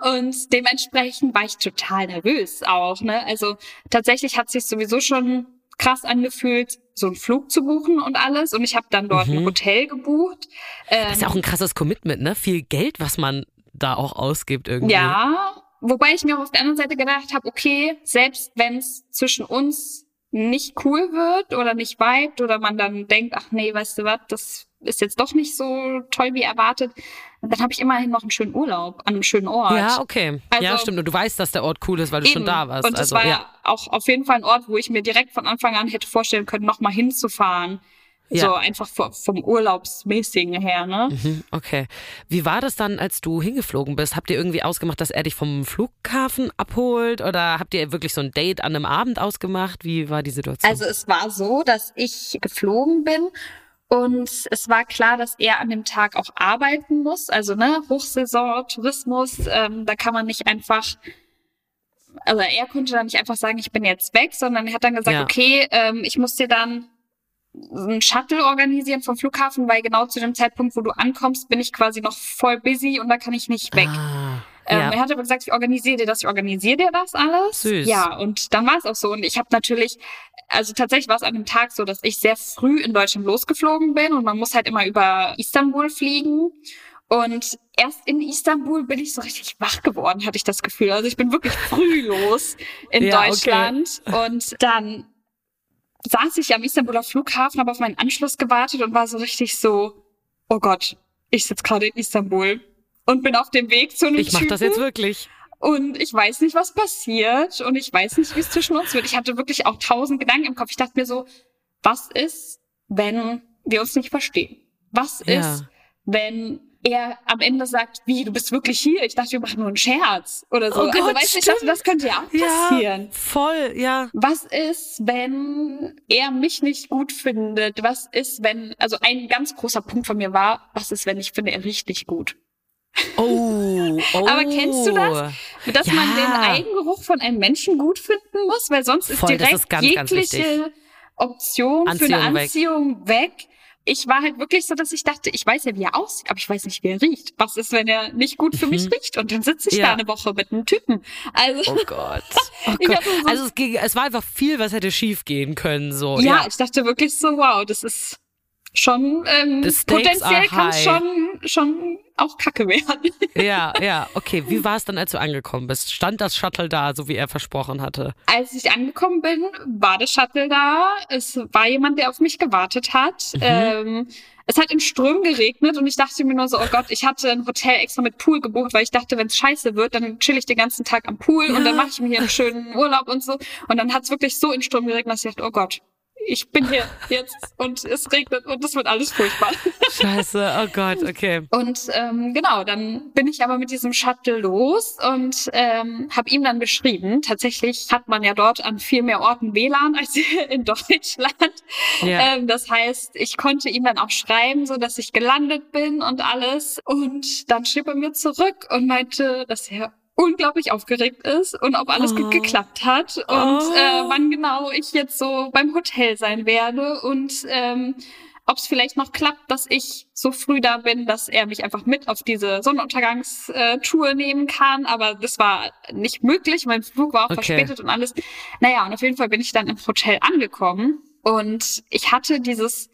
Und dementsprechend war ich total nervös auch. Ne? Also tatsächlich hat sich sowieso schon krass angefühlt, so einen Flug zu buchen und alles. Und ich habe dann dort Mhm. ein Hotel gebucht. Ähm, Das ist ja auch ein krasses Commitment, ne? Viel Geld, was man da auch ausgibt irgendwie. Ja, wobei ich mir auch auf der anderen Seite gedacht habe, okay, selbst wenn es zwischen uns nicht cool wird oder nicht vibet oder man dann denkt, ach nee, weißt du was, das ist jetzt doch nicht so toll wie erwartet, dann habe ich immerhin noch einen schönen Urlaub an einem schönen Ort. Ja, okay. ja, Also- stimmt. Und du weißt, dass der Ort cool ist, weil du schon Eben. da warst. Und es also, war ja. auch auf jeden Fall ein Ort, wo ich mir direkt von Anfang an hätte vorstellen können, nochmal hinzufahren. Ja. So einfach vo- vom Urlaubsmäßigen her, ne? Mhm, Okay. Wie war das dann, als du hingeflogen bist? Habt ihr irgendwie ausgemacht, dass er dich vom Flughafen abholt? Oder habt ihr wirklich so ein Date an einem Abend ausgemacht? Wie war die Situation? Also es war so, dass ich geflogen bin und es war klar, dass er an dem Tag auch arbeiten muss. Also ne, Hochsaison, Tourismus, ähm, da kann man nicht einfach, also er konnte dann nicht einfach sagen, ich bin jetzt weg, sondern er hat dann gesagt, Ja. okay, ähm, ich muss dir dann einen Shuttle organisieren vom Flughafen, weil genau zu dem Zeitpunkt, wo du ankommst, bin ich quasi noch voll busy und da kann ich nicht weg. Ah, Ähm, ja. Er hat aber gesagt, ich organisiere dir das, ich organisiere dir das alles. Süß. Ja, und dann war es auch so. Und ich habe natürlich, also tatsächlich war es an dem Tag so, dass ich sehr früh in Deutschland losgeflogen bin und man muss halt immer über Istanbul fliegen. Und erst in Istanbul bin ich so richtig wach geworden, hatte ich das Gefühl. Also ich bin wirklich früh los in Ja, okay. Deutschland. Und dann saß ich am Istanbuler Flughafen, habe auf meinen Anschluss gewartet und war so richtig so, oh Gott, ich sitze gerade in Istanbul und bin auf dem Weg zu einem ich mach Typen. das jetzt wirklich. Und ich weiß nicht, was passiert und ich weiß nicht, wie es zwischen uns wird. Ich hatte wirklich auch tausend Gedanken im Kopf. Ich dachte mir so, was ist, wenn wir uns nicht verstehen? Was Ja. ist, wenn er am Ende sagt, wie, du bist wirklich hier? Ich dachte, wir machen nur einen Scherz oder so. Oh also Gott, weißt du, ich dachte, stimmt. das könnte ja auch passieren. Ja, voll, ja. Was ist, wenn er mich nicht gut findet? Was ist, wenn, also ein ganz großer Punkt von mir war, was ist, wenn ich finde er riecht nicht gut? Oh, oh. Aber kennst du das? Dass Ja. man den Eigengeruch von einem Menschen gut finden muss, weil sonst ist Voll, direkt ist ganz, ganz jegliche wichtig. Option für Anziehung eine weg. Anziehung weg. Ich war halt wirklich so, dass ich dachte, ich weiß ja, wie er aussieht, aber ich weiß nicht, wie er riecht. Was ist, wenn er nicht gut für mich riecht? Und dann sitze ich Mhm. Ja. da eine Woche mit einem Typen. Also, Oh Gott. Oh Gott. so- Also es, ging, es war einfach viel, was hätte schief gehen können. So. ja, ich dachte wirklich so, wow, das ist schon ähm, potenziell kann schon schon auch Kacke werden. Ja, ja, okay. Wie war es dann, als du angekommen bist? Stand das Shuttle da, so wie er versprochen hatte? Als ich angekommen bin, war der Shuttle da. Es war jemand, der auf mich gewartet hat. Mhm. Ähm, es hat in Strömen geregnet und ich dachte mir nur so, oh Gott, ich hatte ein Hotel extra mit Pool gebucht, weil ich dachte, wenn es scheiße wird, dann chill ich den ganzen Tag am Pool und dann mache ich mir hier einen schönen Urlaub und so. Und dann hat es wirklich so in Strömen geregnet, dass ich dachte, oh Gott, ich bin hier jetzt und es regnet und es wird alles furchtbar. Scheiße, oh Gott, okay. Und ähm, genau, dann bin ich aber mit diesem Shuttle los und ähm, habe ihm dann beschrieben, tatsächlich hat man ja dort an viel mehr Orten WLAN als hier in Deutschland. Ja. Ähm, das heißt, ich konnte ihm dann auch schreiben, so dass ich gelandet bin und alles. Und dann schrieb er mir zurück und meinte, dass er unglaublich aufgeregt ist und ob alles Oh. gut geklappt hat und Oh. äh, wann genau ich jetzt so beim Hotel sein werde und ähm, ob es vielleicht noch klappt, dass ich so früh da bin, dass er mich einfach mit auf diese Sonnenuntergangstour nehmen kann. Aber das war nicht möglich. Mein Flug war auch Okay. verspätet und alles. Naja, und auf jeden Fall bin ich dann im Hotel angekommen und ich hatte dieses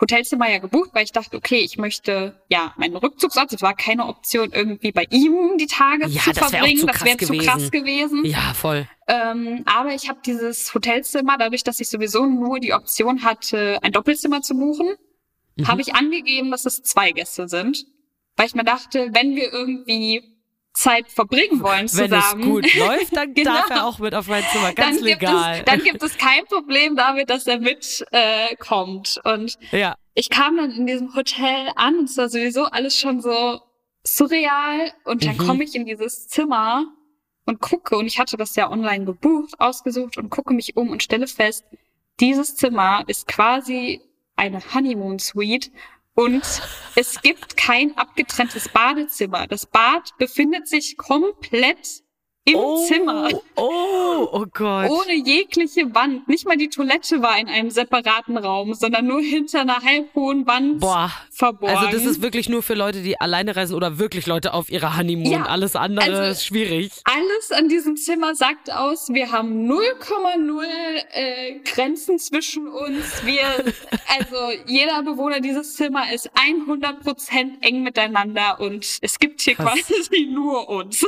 Hotelzimmer ja gebucht, weil ich dachte, okay, ich möchte ja meinen Rückzugsort. Es war keine Option, irgendwie bei ihm die Tage Ja, zu das verbringen. das wäre zu krass gewesen. gewesen. Ja, voll. Ähm, aber ich habe dieses Hotelzimmer, dadurch, dass ich sowieso nur die Option hatte, ein Doppelzimmer zu buchen, Mhm. habe ich angegeben, dass es zwei Gäste sind. Weil ich mir dachte, wenn wir irgendwie Zeit verbringen wollen Wenn zusammen. es gut läuft, dann Genau. darf er auch mit auf mein Zimmer. Ganz dann gibt, legal. es, dann gibt es kein Problem damit, dass er mitkommt. Äh, kommt. und ja. ich kam dann in diesem Hotel an und es war sowieso alles schon so surreal. Und dann Mhm. komme ich in dieses Zimmer und gucke, und ich hatte das ja online gebucht, ausgesucht und gucke mich um und stelle fest, dieses Zimmer ist quasi eine Honeymoon Suite und es gibt kein abgetrenntes Badezimmer. Das Bad befindet sich komplett im oh, Zimmer. Oh, oh Gott. Ohne jegliche Wand. Nicht mal die Toilette war in einem separaten Raum, sondern nur hinter einer halbhohen Wand Boah. verborgen. Also das ist wirklich nur für Leute, die alleine reisen oder wirklich Leute auf ihrer Honeymoon. Ja, Alles andere also- ist schwierig. alles an diesem Zimmer sagt aus, wir haben 0,0 äh, Grenzen zwischen uns. Wir, also jeder Bewohner dieses Zimmer ist 100% eng miteinander und es gibt hier Krass. quasi nur uns.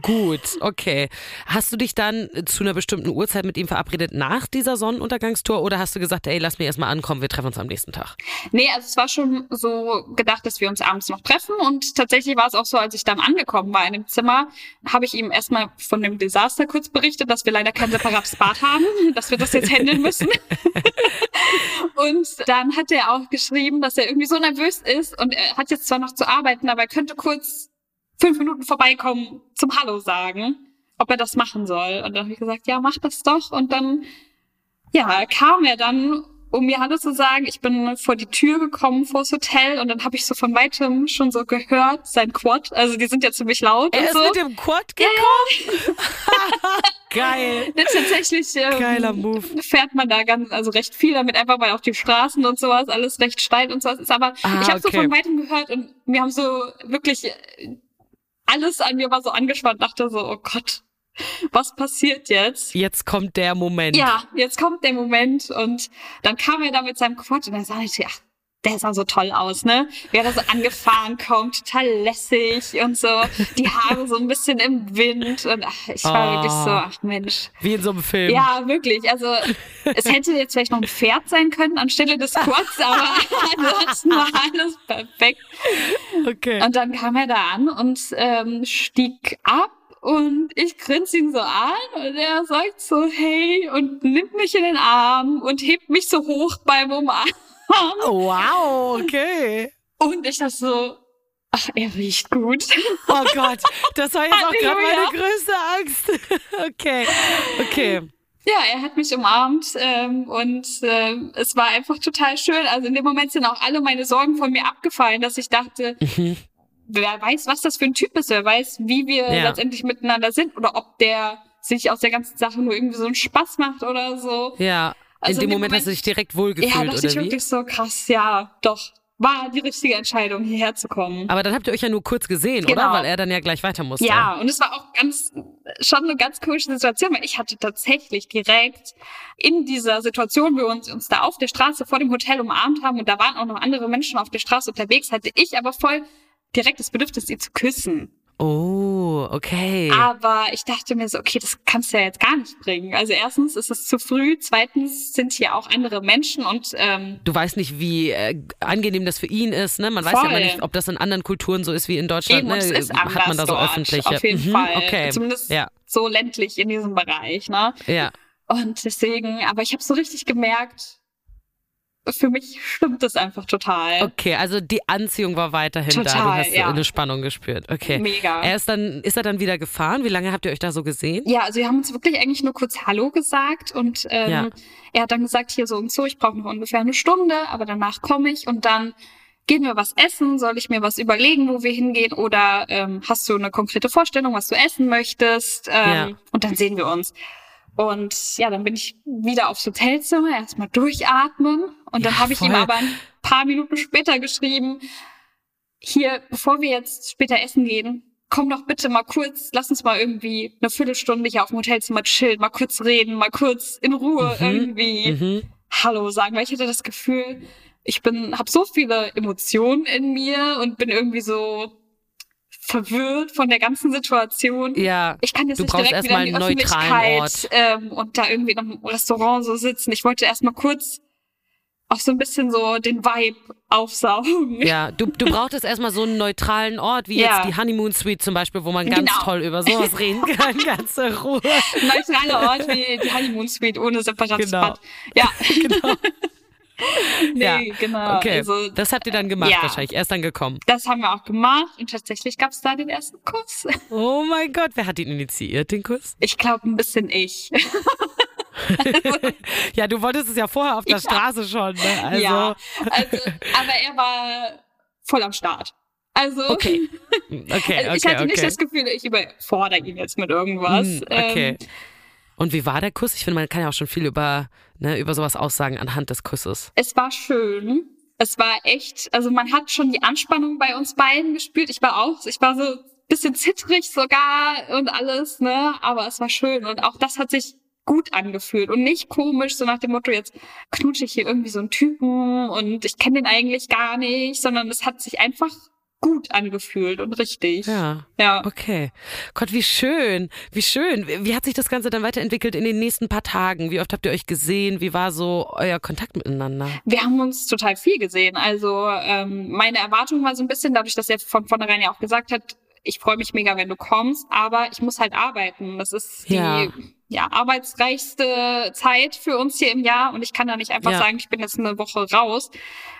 Gut, okay. Hast du dich dann zu einer bestimmten Uhrzeit mit ihm verabredet nach dieser Sonnenuntergangstour oder hast du gesagt, ey, lass mir erstmal ankommen, wir treffen uns am nächsten Tag? Nee, also es war schon so gedacht, dass wir uns abends noch treffen und tatsächlich war es auch so, als ich dann angekommen war in dem Zimmer, habe ich ihm erstmal von dem Desaster kurz berichtet, dass wir leider kein separates Bad haben, dass wir das jetzt handeln müssen. und dann hat er auch geschrieben, dass er irgendwie so nervös ist und er hat jetzt zwar noch zu arbeiten, aber er könnte kurz fünf Minuten vorbeikommen zum Hallo sagen, ob er das machen soll. Und dann habe ich gesagt, ja, mach das doch. Und dann, ja, kam er dann, um mir Hallo zu sagen. Ich bin vor die Tür gekommen, vors Hotel. Und dann habe ich so von weitem schon so gehört, sein Quad. Also die sind ja ziemlich laut Er ist so. mit dem Quad gekommen? Geil. Ja, tatsächlich ähm, Geiler Move. fährt man da ganz, also recht viel damit, einfach weil auch die Straßen und sowas alles recht steil und sowas ist. Aber Ah, ich habe so okay. von weitem gehört und wir haben so wirklich alles an mir war so angespannt, dachte so, oh Gott, was passiert jetzt? Jetzt kommt der Moment. Ja, jetzt kommt der Moment und dann kam er da mit seinem Quad und er sagte, ach, der sah so toll aus, ne? Wie er da so angefahren kommt, total lässig und so, die Haare so ein bisschen im Wind und ach, ich war Oh. wirklich so, ach Mensch. Wie in so einem Film. Ja, wirklich. Also es hätte jetzt vielleicht noch ein Pferd sein können anstelle des Quads, aber ansonsten war alles perfekt. Okay. Und dann kam er da an und ähm, stieg ab und ich grinse ihn so an und er sagt so, hey, und nimmt mich in den Arm und hebt mich so hoch beim Umarmen. Wow, okay. Und ich dachte so, ach, er riecht gut. Oh Gott, das war jetzt auch gerade meine größte Angst. Okay, okay. Ja, er hat mich umarmt ähm, und äh, es war einfach total schön. Also in dem Moment sind auch alle meine Sorgen von mir abgefallen, dass ich dachte, Mhm. wer weiß, was das für ein Typ ist, wer weiß, wie wir Ja. letztendlich miteinander sind oder ob der sich aus der ganzen Sache nur irgendwie so einen Spaß macht oder so. Ja, Also in dem dem Moment hast du Moment- dich direkt wohlgefühlt, ja, dachte oder ich wie? wirklich so krass, ja, doch. War die richtige Entscheidung, hierher zu kommen. Aber dann habt ihr euch ja nur kurz gesehen, Genau. oder? Weil er dann ja gleich weiter musste. Ja, und es war auch ganz, schon eine ganz komische Situation, weil ich hatte tatsächlich direkt in dieser Situation, wo wir uns, uns da auf der Straße vor dem Hotel umarmt haben und da waren auch noch andere Menschen auf der Straße unterwegs, hatte ich aber voll direkt das Bedürfnis, sie zu küssen. Oh, okay. Aber ich dachte mir so, okay, das kannst du ja jetzt gar nicht bringen. Also erstens ist es zu früh, zweitens sind hier auch andere Menschen und ähm, Du weißt nicht, wie äh, angenehm das für ihn ist, ne? Man weiß ja Voll. immer nicht, ob das in anderen Kulturen so ist wie in Deutschland, eben, ne? ist anders Hat man da so dort, öffentliche. auf jeden Mhm, Fall. Okay. Zumindest Ja, so ländlich in diesem Bereich, ne? ja. Und deswegen, aber ich habe so richtig gemerkt, für mich stimmt das einfach total. Okay, also die Anziehung war weiterhin da. Du Total, hast ja. eine Spannung gespürt. Okay. Mega. Er ist dann, ist er dann wieder gefahren? Wie lange habt ihr euch da so gesehen? Ja, also wir haben uns wirklich eigentlich nur kurz Hallo gesagt und ähm, Ja. er hat dann gesagt, hier so und so, ich brauche noch ungefähr eine Stunde, aber danach komme ich und dann gehen wir was essen, soll ich mir was überlegen, wo wir hingehen oder ähm, hast du eine konkrete Vorstellung, was du essen möchtest ähm, Ja. und dann sehen wir uns. Und ja, dann bin ich wieder aufs Hotelzimmer, erstmal durchatmen und dann Ja, habe ich ihm aber ein paar Minuten später geschrieben, hier, bevor wir jetzt später essen gehen, komm doch bitte mal kurz, lass uns mal irgendwie eine Viertelstunde hier auf dem Hotelzimmer chillen, mal kurz reden, mal kurz in Ruhe Mhm, irgendwie Mhm. Hallo sagen, weil ich hatte das Gefühl, ich bin, habe so viele Emotionen in mir und bin irgendwie so verwirrt von der ganzen Situation. Ja. Ich kann jetzt nicht direkt wieder in die Öffentlichkeit ähm, und da irgendwie in einem Restaurant so sitzen. Ich wollte erstmal kurz auch so ein bisschen so den Vibe aufsaugen. Ja, du, du brauchtest erstmal so einen neutralen Ort, wie Ja. jetzt die Honeymoon Suite zum Beispiel, wo man ganz Genau. toll über sowas reden kann, ganz in Ruhe. Ein neutraler Ort wie die Honeymoon Suite ohne separates Genau. Bad. Ja. Genau. nee, Ja. genau. Okay, Also, das habt ihr dann gemacht ja. wahrscheinlich. Er ist dann gekommen. das haben wir auch gemacht und tatsächlich gab es da den ersten Kuss. Oh mein Gott, wer hat ihn initiiert, den Kuss? Ich glaube ein bisschen ich. Ja, du wolltest es ja vorher auf der Ja. Straße schon, ne? Also, Ja, also, aber er war voll am Start. Also, Okay. okay, okay, also ich hatte okay. nicht das Gefühl, ich überfordere ihn jetzt mit irgendwas. Hm, okay. Ähm, Und wie war der Kuss? Ich finde, man kann ja auch schon viel über, ne, über sowas aussagen anhand des Kusses. es war schön. Es war echt, also man hat schon die Anspannung bei uns beiden gespürt. Ich war auch, ich war so ein bisschen zittrig sogar und alles, ne? Aber es war schön. Und auch das hat sich gut angefühlt und nicht komisch, so nach dem Motto, jetzt knutsche ich hier irgendwie so einen Typen und ich kenne den eigentlich gar nicht, sondern es hat sich einfach gut angefühlt und richtig. Ja. Ja. Okay. Gott, wie schön. Wie schön. Wie hat sich das Ganze dann weiterentwickelt in den nächsten paar Tagen? Wie oft habt ihr euch gesehen? Wie war so euer Kontakt miteinander? Wir haben uns total viel gesehen. Also ähm, meine Erwartung war so ein bisschen, dadurch, dass er von vornherein ja auch gesagt hat, ich freue mich mega, wenn du kommst, aber ich muss halt arbeiten. Das ist die Ja. Ja. arbeitsreichste Zeit für uns hier im Jahr und ich kann da nicht einfach Ja. sagen, ich bin jetzt eine Woche raus.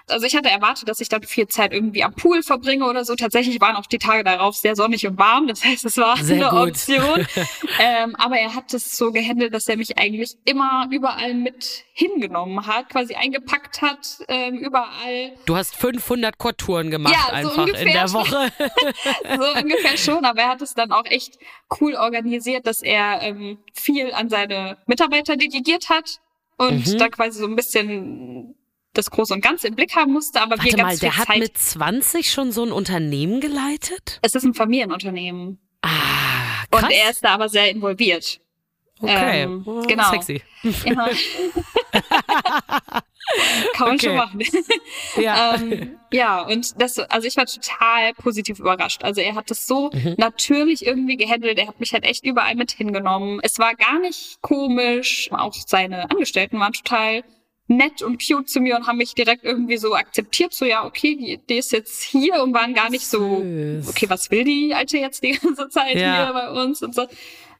Also ich hatte erwartet, dass ich dann viel Zeit irgendwie am Pool verbringe oder so. Tatsächlich waren auch die Tage darauf sehr sonnig und warm. Das heißt, es war Sehr eine gut. Option. ähm, aber er hat es so gehandelt, dass er mich eigentlich immer überall mit hingenommen hat, quasi eingepackt hat, ähm, überall. Du hast 500 Kotouren gemacht Ja, so einfach in ungefähr der. Woche. so ungefähr schon, aber er hat es dann auch echt cool organisiert, dass er ähm, viel an seine Mitarbeiter delegiert hat und Mhm. da quasi so ein bisschen das Große und Ganze im Blick haben musste, aber wir Warte ganz mal, viel der hat Zeit. mit 20 schon so ein Unternehmen geleitet? es ist ein Familienunternehmen Ah, krass. und er ist da aber sehr involviert. Okay. ähm, Oh, genau. Sexy. Ja. Kann man Okay. schon machen. Ja. ähm, ja, und das, also ich war total positiv überrascht. Also er hat das so Mhm. natürlich irgendwie gehandelt. Er hat mich halt echt überall mit hingenommen. Es war gar nicht komisch. Auch seine Angestellten waren total nett und cute zu mir und haben mich direkt irgendwie so akzeptiert, so ja, okay, die, die ist jetzt hier und waren gar nicht so, okay, was will die Alte jetzt die ganze Zeit Ja. hier bei uns und so.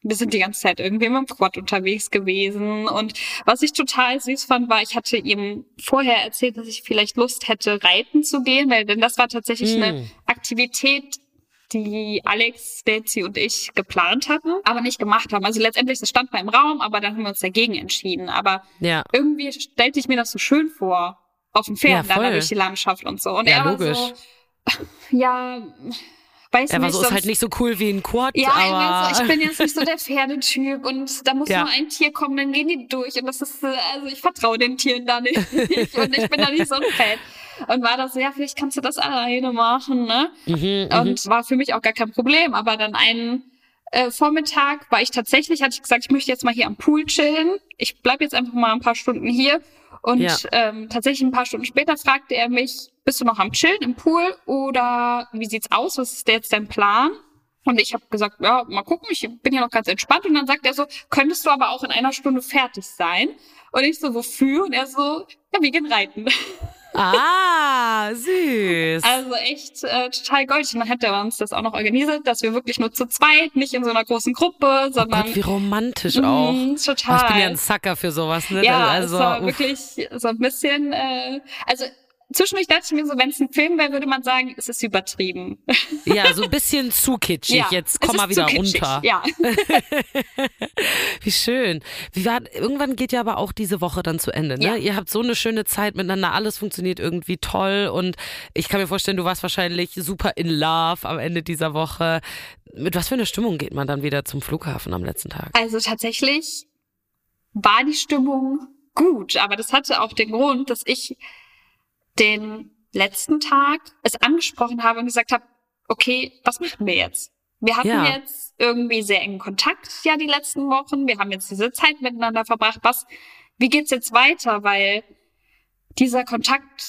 Wir sind die ganze Zeit irgendwie mit dem Quad unterwegs gewesen. Und was ich total süß fand, war, ich hatte ihm vorher erzählt, dass ich vielleicht Lust hätte, reiten zu gehen, weil denn das war tatsächlich Mm. eine Aktivität, die Alex, Daisy und ich geplant hatten, aber nicht gemacht haben. Also letztendlich, das stand mal im Raum, aber dann haben wir uns dagegen entschieden. Aber Ja. irgendwie stellte ich mir das so schön vor, auf dem Pferd, Ja, dann durch die Landschaft und so. Und Ja, er war logisch. so, ja, weiß war nicht, so, ist halt nicht so cool wie ein Quad, ja, er aber. so, ich bin jetzt nicht so der Pferdetyp und da muss Ja. nur ein Tier kommen, dann gehen die durch und das ist, äh, also ich vertraue den Tieren da nicht und ich bin da nicht so ein Fan. Und war das so, ja, vielleicht kannst du das alleine machen, ne? Mhm, Und war für mich auch gar kein Problem. Aber dann einen äh, Vormittag war ich tatsächlich, hatte ich gesagt, ich möchte jetzt mal hier am Pool chillen. Ich bleib jetzt einfach mal ein paar Stunden hier. Und Ja. ähm, tatsächlich ein paar Stunden später fragte er mich, bist du noch am Chillen im Pool oder wie sieht's aus? Was ist jetzt dein Plan? Und ich habe gesagt, ja, mal gucken, ich bin ja noch ganz entspannt. Und dann sagt er so, könntest du aber auch in einer Stunde fertig sein? Und ich so, wofür? Und er so, ja, wir gehen reiten. Ah, süß. Also echt äh, total goldig. Und dann hat er uns das auch noch organisiert, dass wir wirklich nur zu zweit, nicht in so einer großen Gruppe, oh sondern Gott, wie romantisch Mhm, auch. total. Oh, ich bin ja ein Sucker für sowas, ne? ja, also, es war uff. wirklich so ein bisschen, äh, also zwischendurch dachte ich mir so, wenn es ein Film wäre, würde man sagen, es ist übertrieben. ja, so ein bisschen zu kitschig. ja, Jetzt komm mal wieder runter. Ja. Wie schön. Wie war, irgendwann geht ja aber auch diese Woche dann zu Ende. Ne? Ja. Ihr habt so eine schöne Zeit miteinander, alles funktioniert irgendwie toll und ich kann mir vorstellen, du warst wahrscheinlich super in love am Ende dieser Woche. Mit was für einer Stimmung geht man dann wieder zum Flughafen am letzten Tag? Also tatsächlich war die Stimmung gut, aber das hatte auch den Grund, dass ich den letzten Tag es angesprochen habe und gesagt habe, okay, was machen wir jetzt? Wir hatten Ja. jetzt irgendwie sehr engen Kontakt ja die letzten Wochen. Wir haben jetzt diese Zeit miteinander verbracht. Was, wie geht's jetzt weiter? Weil dieser Kontakt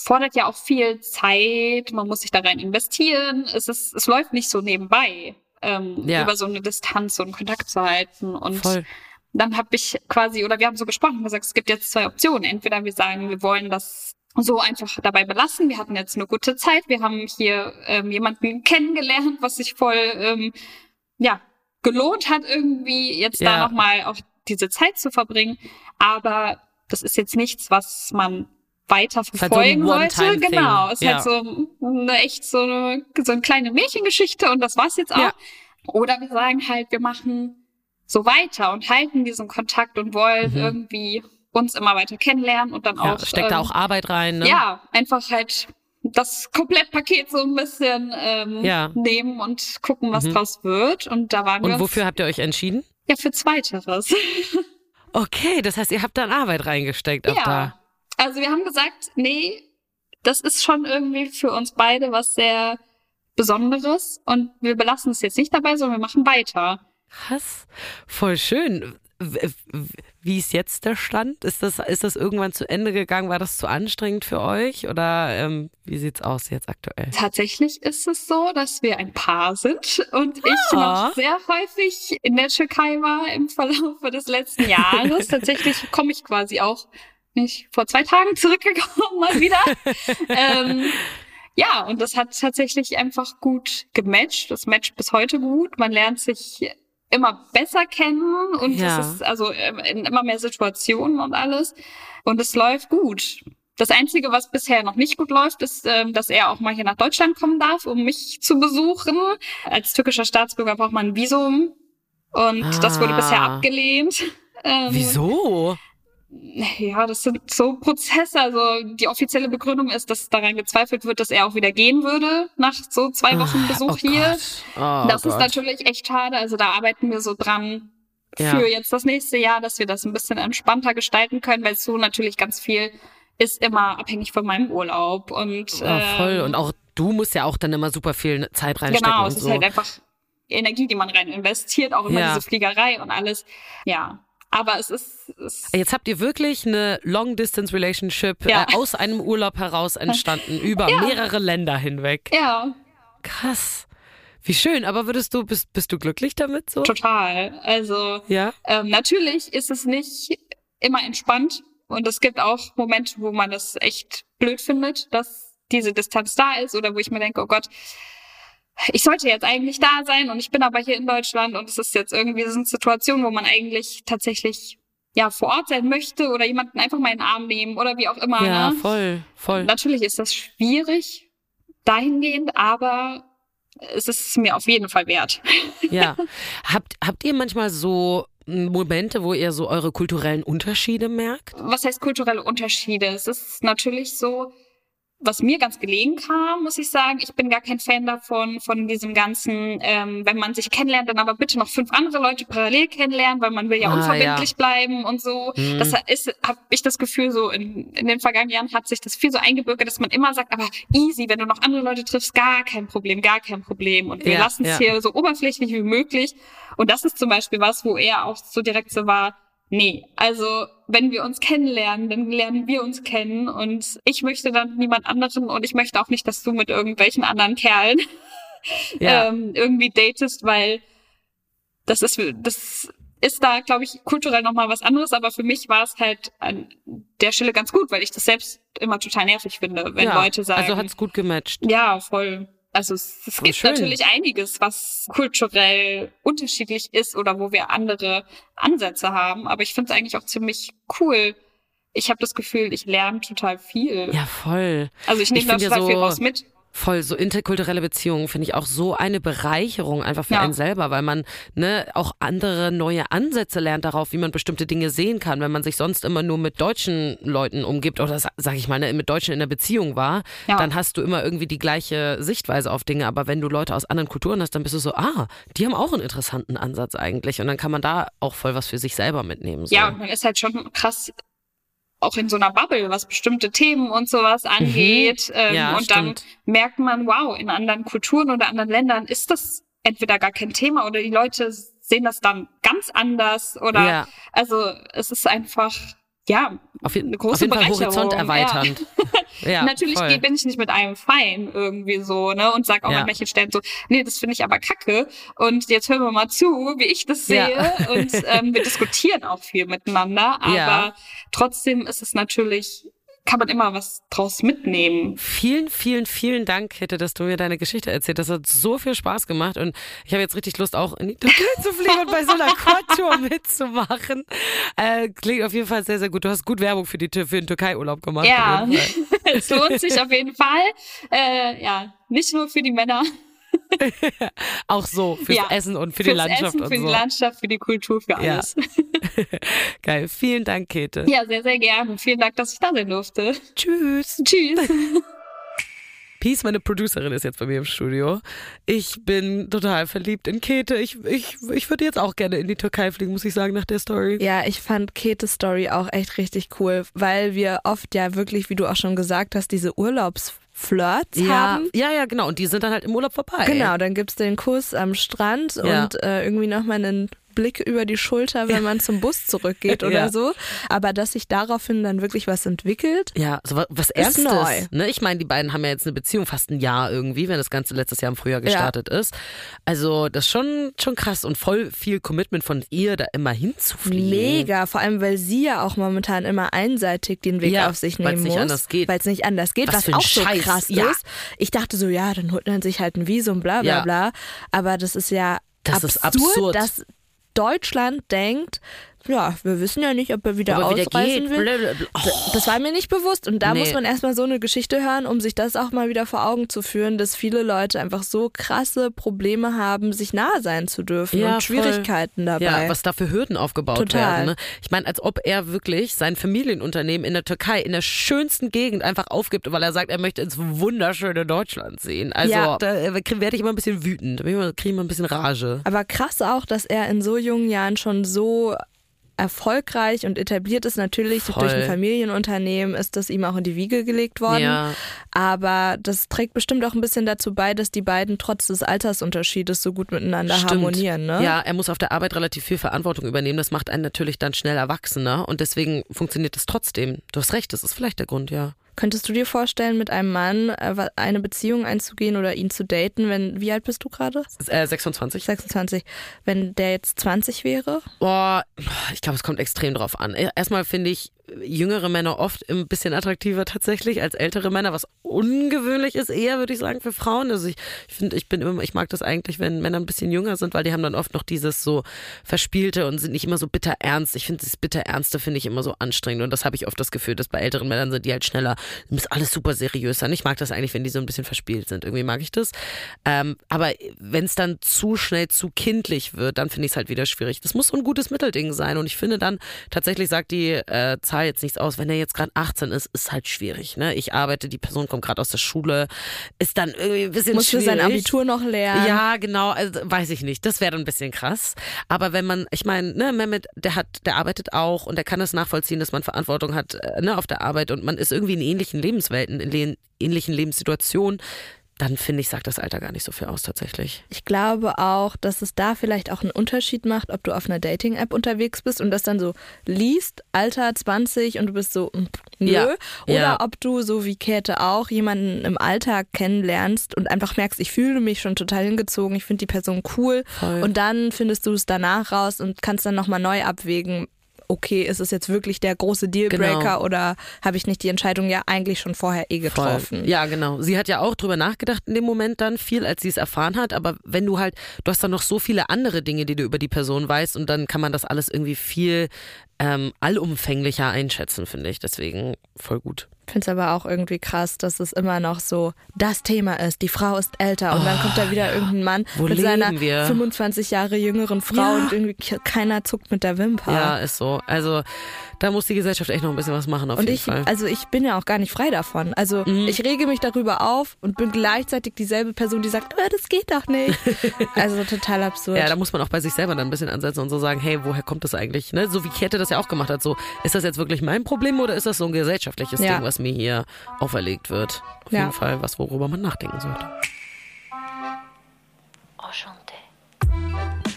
fordert ja auch viel Zeit. Man muss sich da rein investieren. Es ist, es läuft nicht so nebenbei, ähm, Ja. über so eine Distanz und Kontakt zu halten. Und Voll. dann habe ich quasi, oder wir haben so gesprochen, und gesagt, es gibt jetzt zwei Optionen. Entweder wir sagen, wir wollen das so einfach dabei belassen. Wir hatten jetzt eine gute Zeit. Wir haben hier ähm, jemanden kennengelernt, was sich voll ähm, ja gelohnt hat, irgendwie jetzt Ja. da nochmal auch diese Zeit zu verbringen. Aber das ist jetzt nichts, was man weiter halt so verfolgen. One-Time-Thing. Genau, es ist Ja. halt so eine echt so eine, so eine kleine Märchengeschichte und das war's jetzt auch. Ja. Oder wir sagen halt, wir machen so weiter und halten diesen Kontakt und wollen Mhm. irgendwie uns immer weiter kennenlernen und dann Ja, auch. steckt da ähm, auch Arbeit rein, ne? Ja, einfach halt das Komplettpaket so ein bisschen ähm, Ja. nehmen und gucken, was Mhm. draus wird. Und da waren wir Und wofür habt ihr euch entschieden? ja für Zweiteres. Okay, das heißt, ihr habt dann Arbeit reingesteckt auch ja. da. Also wir haben gesagt, nee, das ist schon irgendwie für uns beide was sehr Besonderes und wir belassen es jetzt nicht dabei, sondern wir machen weiter. Krass. Voll schön. Wie ist jetzt der Stand? Ist das, ist das irgendwann zu Ende gegangen? War das zu anstrengend für euch? Oder ähm, wie sieht's aus jetzt aktuell? Tatsächlich ist es so, dass wir ein Paar sind und ich Ah. noch sehr häufig in der Türkei war im Verlauf des letzten Jahres. Tatsächlich komme ich quasi auch nicht vor zwei Tagen zurückgekommen mal wieder. ähm, ja, und das hat tatsächlich einfach gut gematcht. Das matcht bis heute gut. Man lernt sich immer besser kennen und Ja. es ist also ähm, in immer mehr Situationen und alles. Und es läuft gut. Das Einzige, was bisher noch nicht gut läuft, ist, ähm, dass er auch mal hier nach Deutschland kommen darf, um mich zu besuchen. Als türkischer Staatsbürger braucht man ein Visum. Und das wurde Ah. bisher abgelehnt. Ähm, Wieso? Ja, das sind so Prozesse. Also die offizielle Begründung ist, dass daran gezweifelt wird, dass er auch wieder gehen würde nach so zwei Wochen Besuch oh hier. Gott. Oh das ist Gott. natürlich echt schade. Also da arbeiten wir so dran Ja. für jetzt das nächste Jahr, dass wir das ein bisschen entspannter gestalten können, weil so natürlich ganz viel ist immer abhängig von meinem Urlaub und Ja, voll. ähm, Und auch du musst ja auch dann immer super viel Zeit reinstecken genau, es ist so. halt einfach Energie, die man rein investiert, auch immer Ja. diese Fliegerei und alles. Ja, aber es ist, es Jetzt habt ihr wirklich eine Long-Distance-Relationship Ja. äh, aus einem Urlaub heraus entstanden, über Ja. mehrere Länder hinweg. ja Krass. Wie schön. Aber würdest du, bist, bist du glücklich damit so? total. Also Ja? Ähm, natürlich ist es nicht immer entspannt Und es gibt auch Momente, wo man das echt blöd findet, dass diese Distanz da ist oder wo ich mir denke, oh Gott, ich sollte jetzt eigentlich da sein und ich bin aber hier in Deutschland und es ist jetzt irgendwie so eine Situation, wo man eigentlich tatsächlich ja vor Ort sein möchte oder jemanden einfach mal in den Arm nehmen oder wie auch immer. Ja, ne? voll, voll. Natürlich ist das schwierig dahingehend, aber es ist mir auf jeden Fall wert. Ja. Habt, habt ihr manchmal so Momente, wo ihr so eure kulturellen Unterschiede merkt? Was heißt kulturelle Unterschiede? Es ist natürlich so, was mir ganz gelegen kam, muss ich sagen. Ich bin gar kein Fan davon, von diesem ganzen, ähm, wenn man sich kennenlernt, dann aber bitte noch fünf andere Leute parallel kennenlernen, weil man will ja Ah, unverbindlich bleiben und so. Mhm. Das ist, habe ich das Gefühl, so in, in den vergangenen Jahren hat sich das viel so eingebürgert, dass man immer sagt, aber easy, wenn du noch andere Leute triffst, gar kein Problem, gar kein Problem. Und wir Ja, lassen es ja. hier so oberflächlich wie möglich. Und das ist zum Beispiel was, wo er auch so direkt so war, Nee, also wenn wir uns kennenlernen, dann lernen wir uns kennen und ich möchte dann niemand anderen und ich möchte auch nicht, dass du mit irgendwelchen anderen Kerlen Ja. ähm, irgendwie datest, weil das ist das ist da, glaube ich, kulturell nochmal was anderes, aber für mich war es halt an der Stelle ganz gut, weil ich das selbst immer total nervig finde, wenn ja. Leute sagen. Also hat's gut gematcht. Ja, voll. Also es, es gibt schön. natürlich einiges, was kulturell unterschiedlich ist oder wo wir andere Ansätze haben. Aber ich finde es eigentlich auch ziemlich cool. Ich habe das Gefühl, ich lerne total viel. Ja, voll. Also ich nehme da find ja total viel so- raus mit. Voll, so interkulturelle Beziehungen finde ich auch so eine Bereicherung einfach für Ja. einen selber, weil man ne, auch andere neue Ansätze lernt darauf, wie man bestimmte Dinge sehen kann. Wenn man sich sonst immer nur mit deutschen Leuten umgibt oder sa- sag ich mal, ne, mit Deutschen in der Beziehung war, Ja. dann hast du immer irgendwie die gleiche Sichtweise auf Dinge. Aber wenn du Leute aus anderen Kulturen hast, dann bist du so, ah, die haben auch einen interessanten Ansatz eigentlich. Und dann kann man da auch voll was für sich selber mitnehmen. So. Ja, und man ist halt schon krass auch in so einer Bubble, was bestimmte Themen und sowas angeht. Ähm, Mhm. Ja, und dann stimmt. merkt man, wow, in anderen Kulturen oder anderen Ländern ist das entweder gar kein Thema oder die Leute sehen das dann ganz anders oder Ja. also es ist einfach ja auf, eine große auf jeden Fall Horizont erweiternd. Ja, Natürlich voll. bin ich nicht mit einem fein irgendwie so, ne? Und sag auch Ja. an welchen Stellen so, nee, das finde ich aber kacke. Und jetzt hören wir mal zu, wie ich das sehe. Ja. Und ähm, wir diskutieren auch viel miteinander. Aber Ja. trotzdem ist es natürlich, kann man immer was draus mitnehmen. Vielen, vielen, vielen Dank, Hitte, dass du mir deine Geschichte erzählt hast. Das hat so viel Spaß gemacht und ich habe jetzt richtig Lust, auch in die Türkei zu fliegen und bei so einer Quad-Tour mitzumachen. Äh, klingt auf jeden Fall sehr, sehr gut. Du hast gut Werbung für, die, für den Türkei-Urlaub gemacht. Ja. Es lohnt sich auf jeden Fall. Äh, ja, nicht nur für die Männer, Auch so, fürs Ja, Essen und für die Landschaft Essen, und für so. die Landschaft, für die Kultur, für Ja. alles. Geil. Vielen Dank, Käthe. Ja, sehr, sehr gerne. Vielen Dank, dass ich da sein durfte. Tschüss. Tschüss. Peace, meine Producerin, ist jetzt bei mir im Studio. Ich bin total verliebt in Käthe. Ich, ich, ich würde jetzt auch gerne in die Türkei fliegen, muss ich sagen, nach der Story. Ja, ich fand Ketes Story auch echt richtig cool, weil wir oft ja wirklich, wie du auch schon gesagt hast, diese Urlaubsflirts Ja, haben. ja, ja, genau. Und die sind dann halt im Urlaub vorbei. Genau, dann gibt's den Kuss am Strand Ja. und äh, irgendwie nochmal einen Blick über die Schulter, wenn man zum Bus zurückgeht oder Ja. so. Aber dass sich daraufhin dann wirklich was entwickelt. Ja, so wa- was Ist Ernstes. neu. Ne? Ich meine, die beiden haben ja jetzt eine Beziehung fast ein Jahr irgendwie, wenn das Ganze letztes Jahr im Frühjahr gestartet ist. Also das ist schon, schon krass und voll viel Commitment von ihr, da immer hinzufliegen. Mega, vor allem weil sie ja auch momentan immer einseitig den Weg Ja, auf sich nehmen nicht muss. anders geht. Weil es nicht anders geht, Was was, für ein auch so Scheiß. krass Ja. ist. Ich dachte so, ja, dann holt man sich halt ein Visum, bla bla Ja. bla. Aber das ist ja Das ist absurd. dass Deutschland denkt, ja, wir wissen ja nicht, ob er wieder Ob er wieder ausreisen geht. will. Oh. Das war mir nicht bewusst. Und da Nee. muss man erstmal so eine Geschichte hören, um sich das auch mal wieder vor Augen zu führen, dass viele Leute einfach so krasse Probleme haben, sich nahe sein zu dürfen Ja, und voll. Schwierigkeiten dabei. Ja, was da für Hürden aufgebaut Total. werden. Ne? Ich meine, als ob er wirklich sein Familienunternehmen in der Türkei, in der schönsten Gegend einfach aufgibt, weil er sagt, er möchte ins wunderschöne Deutschland sehen. Also Ja. da äh, werde ich immer ein bisschen wütend. Da kriege ich immer ein bisschen Rage. Aber krass auch, dass er in so jungen Jahren schon so erfolgreich und etabliert ist. Natürlich Voll. durch ein Familienunternehmen ist das ihm auch in die Wiege gelegt worden. Ja. Aber das trägt bestimmt auch ein bisschen dazu bei, dass die beiden trotz des Altersunterschiedes so gut miteinander Stimmt. harmonieren. Ne? Ja, er muss auf der Arbeit relativ viel Verantwortung übernehmen. Das macht einen natürlich dann schnell erwachsener und deswegen funktioniert es trotzdem. Du hast recht, das ist vielleicht der Grund, ja. Könntest du dir vorstellen, mit einem Mann äh, eine Beziehung einzugehen oder ihn zu daten, wenn, wie alt bist du gerade? Äh, 26. 26. Wenn der jetzt 20 wäre? Boah, ich glaube, es kommt extrem drauf an. Erstmal finde ich, jüngere Männer oft ein bisschen attraktiver tatsächlich als ältere Männer, was ungewöhnlich ist eher, würde ich sagen, für Frauen. Also ich, ich finde, ich bin immer, ich mag das eigentlich, wenn Männer ein bisschen jünger sind, weil die haben dann oft noch dieses so Verspielte und sind nicht immer so bitter ernst. Ich finde das bitter Ernste finde ich immer so anstrengend und das habe ich oft das Gefühl, dass bei älteren Männern sind die halt schneller, ist alles super seriös sein. Ich mag das eigentlich, wenn die so ein bisschen verspielt sind. Irgendwie mag ich das. Ähm, aber wenn es dann zu schnell zu kindlich wird, dann finde ich es halt wieder schwierig. Das muss so ein gutes Mittelding sein und ich finde dann tatsächlich sagt die äh, Zahl jetzt nichts aus. Wenn er jetzt gerade 18 ist, ist halt schwierig. Ne? Ich arbeite, die Person kommt gerade aus der Schule, ist dann irgendwie ein bisschen Muss für schwierig. sein Abitur noch lernen. Ja, genau, also weiß ich nicht. Das wäre dann ein bisschen krass. Aber wenn man, ich meine, ne, Mehmet, der hat, der arbeitet auch und der kann es nachvollziehen, dass man Verantwortung hat äh, ne, auf der Arbeit und man ist irgendwie in ähnlichen Lebenswelten, in ähnlichen Lebenssituationen, dann finde ich, sagt das Alter gar nicht so viel aus tatsächlich. Ich glaube auch, dass es da vielleicht auch einen Unterschied macht, ob du auf einer Dating-App unterwegs bist und das dann so liest, Alter 20 und du bist so, mm, nö. Ja. Oder Ja. ob du, so wie Käthe auch, jemanden im Alltag kennenlernst und einfach merkst, ich fühle mich schon total hingezogen, ich finde die Person cool Voll. und dann findest du es danach raus und kannst dann nochmal neu abwägen, okay, ist es jetzt wirklich der große Dealbreaker Genau. oder habe ich nicht die Entscheidung ja eigentlich schon vorher eh getroffen? Voll. Ja, genau. Sie hat ja auch drüber nachgedacht in dem Moment dann viel, als sie es erfahren hat. Aber wenn du halt, du hast dann noch so viele andere Dinge, die du über die Person weißt und dann kann man das alles irgendwie viel ähm, allumfänglicher einschätzen, finde ich. Deswegen voll gut. Ich finde es aber auch irgendwie krass, dass es immer noch so das Thema ist. Die Frau ist älter und dann kommt da wieder irgendein Mann Wo mit seiner wir? 25 Jahre jüngeren Frau Ja. und irgendwie keiner zuckt mit der Wimper. Ja, ist so. Also da muss die Gesellschaft echt noch ein bisschen was machen auf und jeden ich, Fall. Mhm. also ich bin ja auch gar nicht frei davon. Also ich rege mich darüber auf und bin gleichzeitig dieselbe Person, die sagt, äh, das geht doch nicht. also total absurd. Ja, da muss man auch bei sich selber dann ein bisschen ansetzen und so sagen, hey, woher kommt das eigentlich? Ne? So wie Kette das ja auch gemacht hat. So, ist das jetzt wirklich mein Problem oder ist das so ein gesellschaftliches Ja. Ding, was mir hier auferlegt wird? Auf Ja. jeden Fall was, worüber man nachdenken sollte.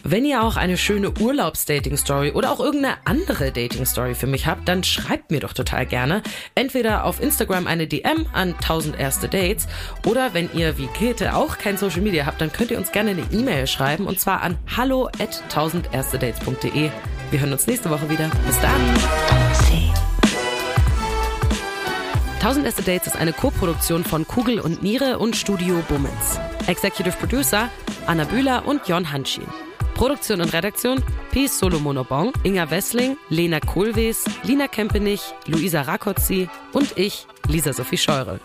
Wenn ihr auch eine schöne Urlaubs-Dating-Story oder auch irgendeine andere Dating-Story für mich habt, dann schreibt mir doch total gerne. Entweder auf Instagram eine DM an 1000 erste Dates oder wenn ihr wie Käthe auch kein Social Media habt, dann könnt ihr uns gerne eine E-Mail schreiben und zwar an hallo at 1000 erste Dates.de. Wir hören uns nächste Woche wieder. Bis dann! 1000 Erste Dates ist eine Co-Produktion von Kugel und Niere und Studio Bummens. Executive Producer Anna Bühler und Jon Hanschin. Produktion und Redaktion Peace Solomonobong, Inga Wessling, Lena Kohlwees, Lina Kempenich, Luisa Rakotzi und ich, Lisa Sophie Scheurel.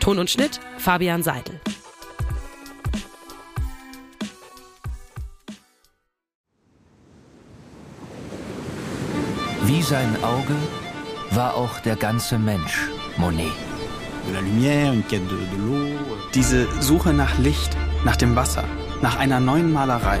Ton und Schnitt Fabian Seidel. Wie sein Auge war auch der ganze Mensch Monet. La lumière, une quête de, de l'eau. Diese Suche nach Licht, nach dem Wasser, nach einer neuen Malerei.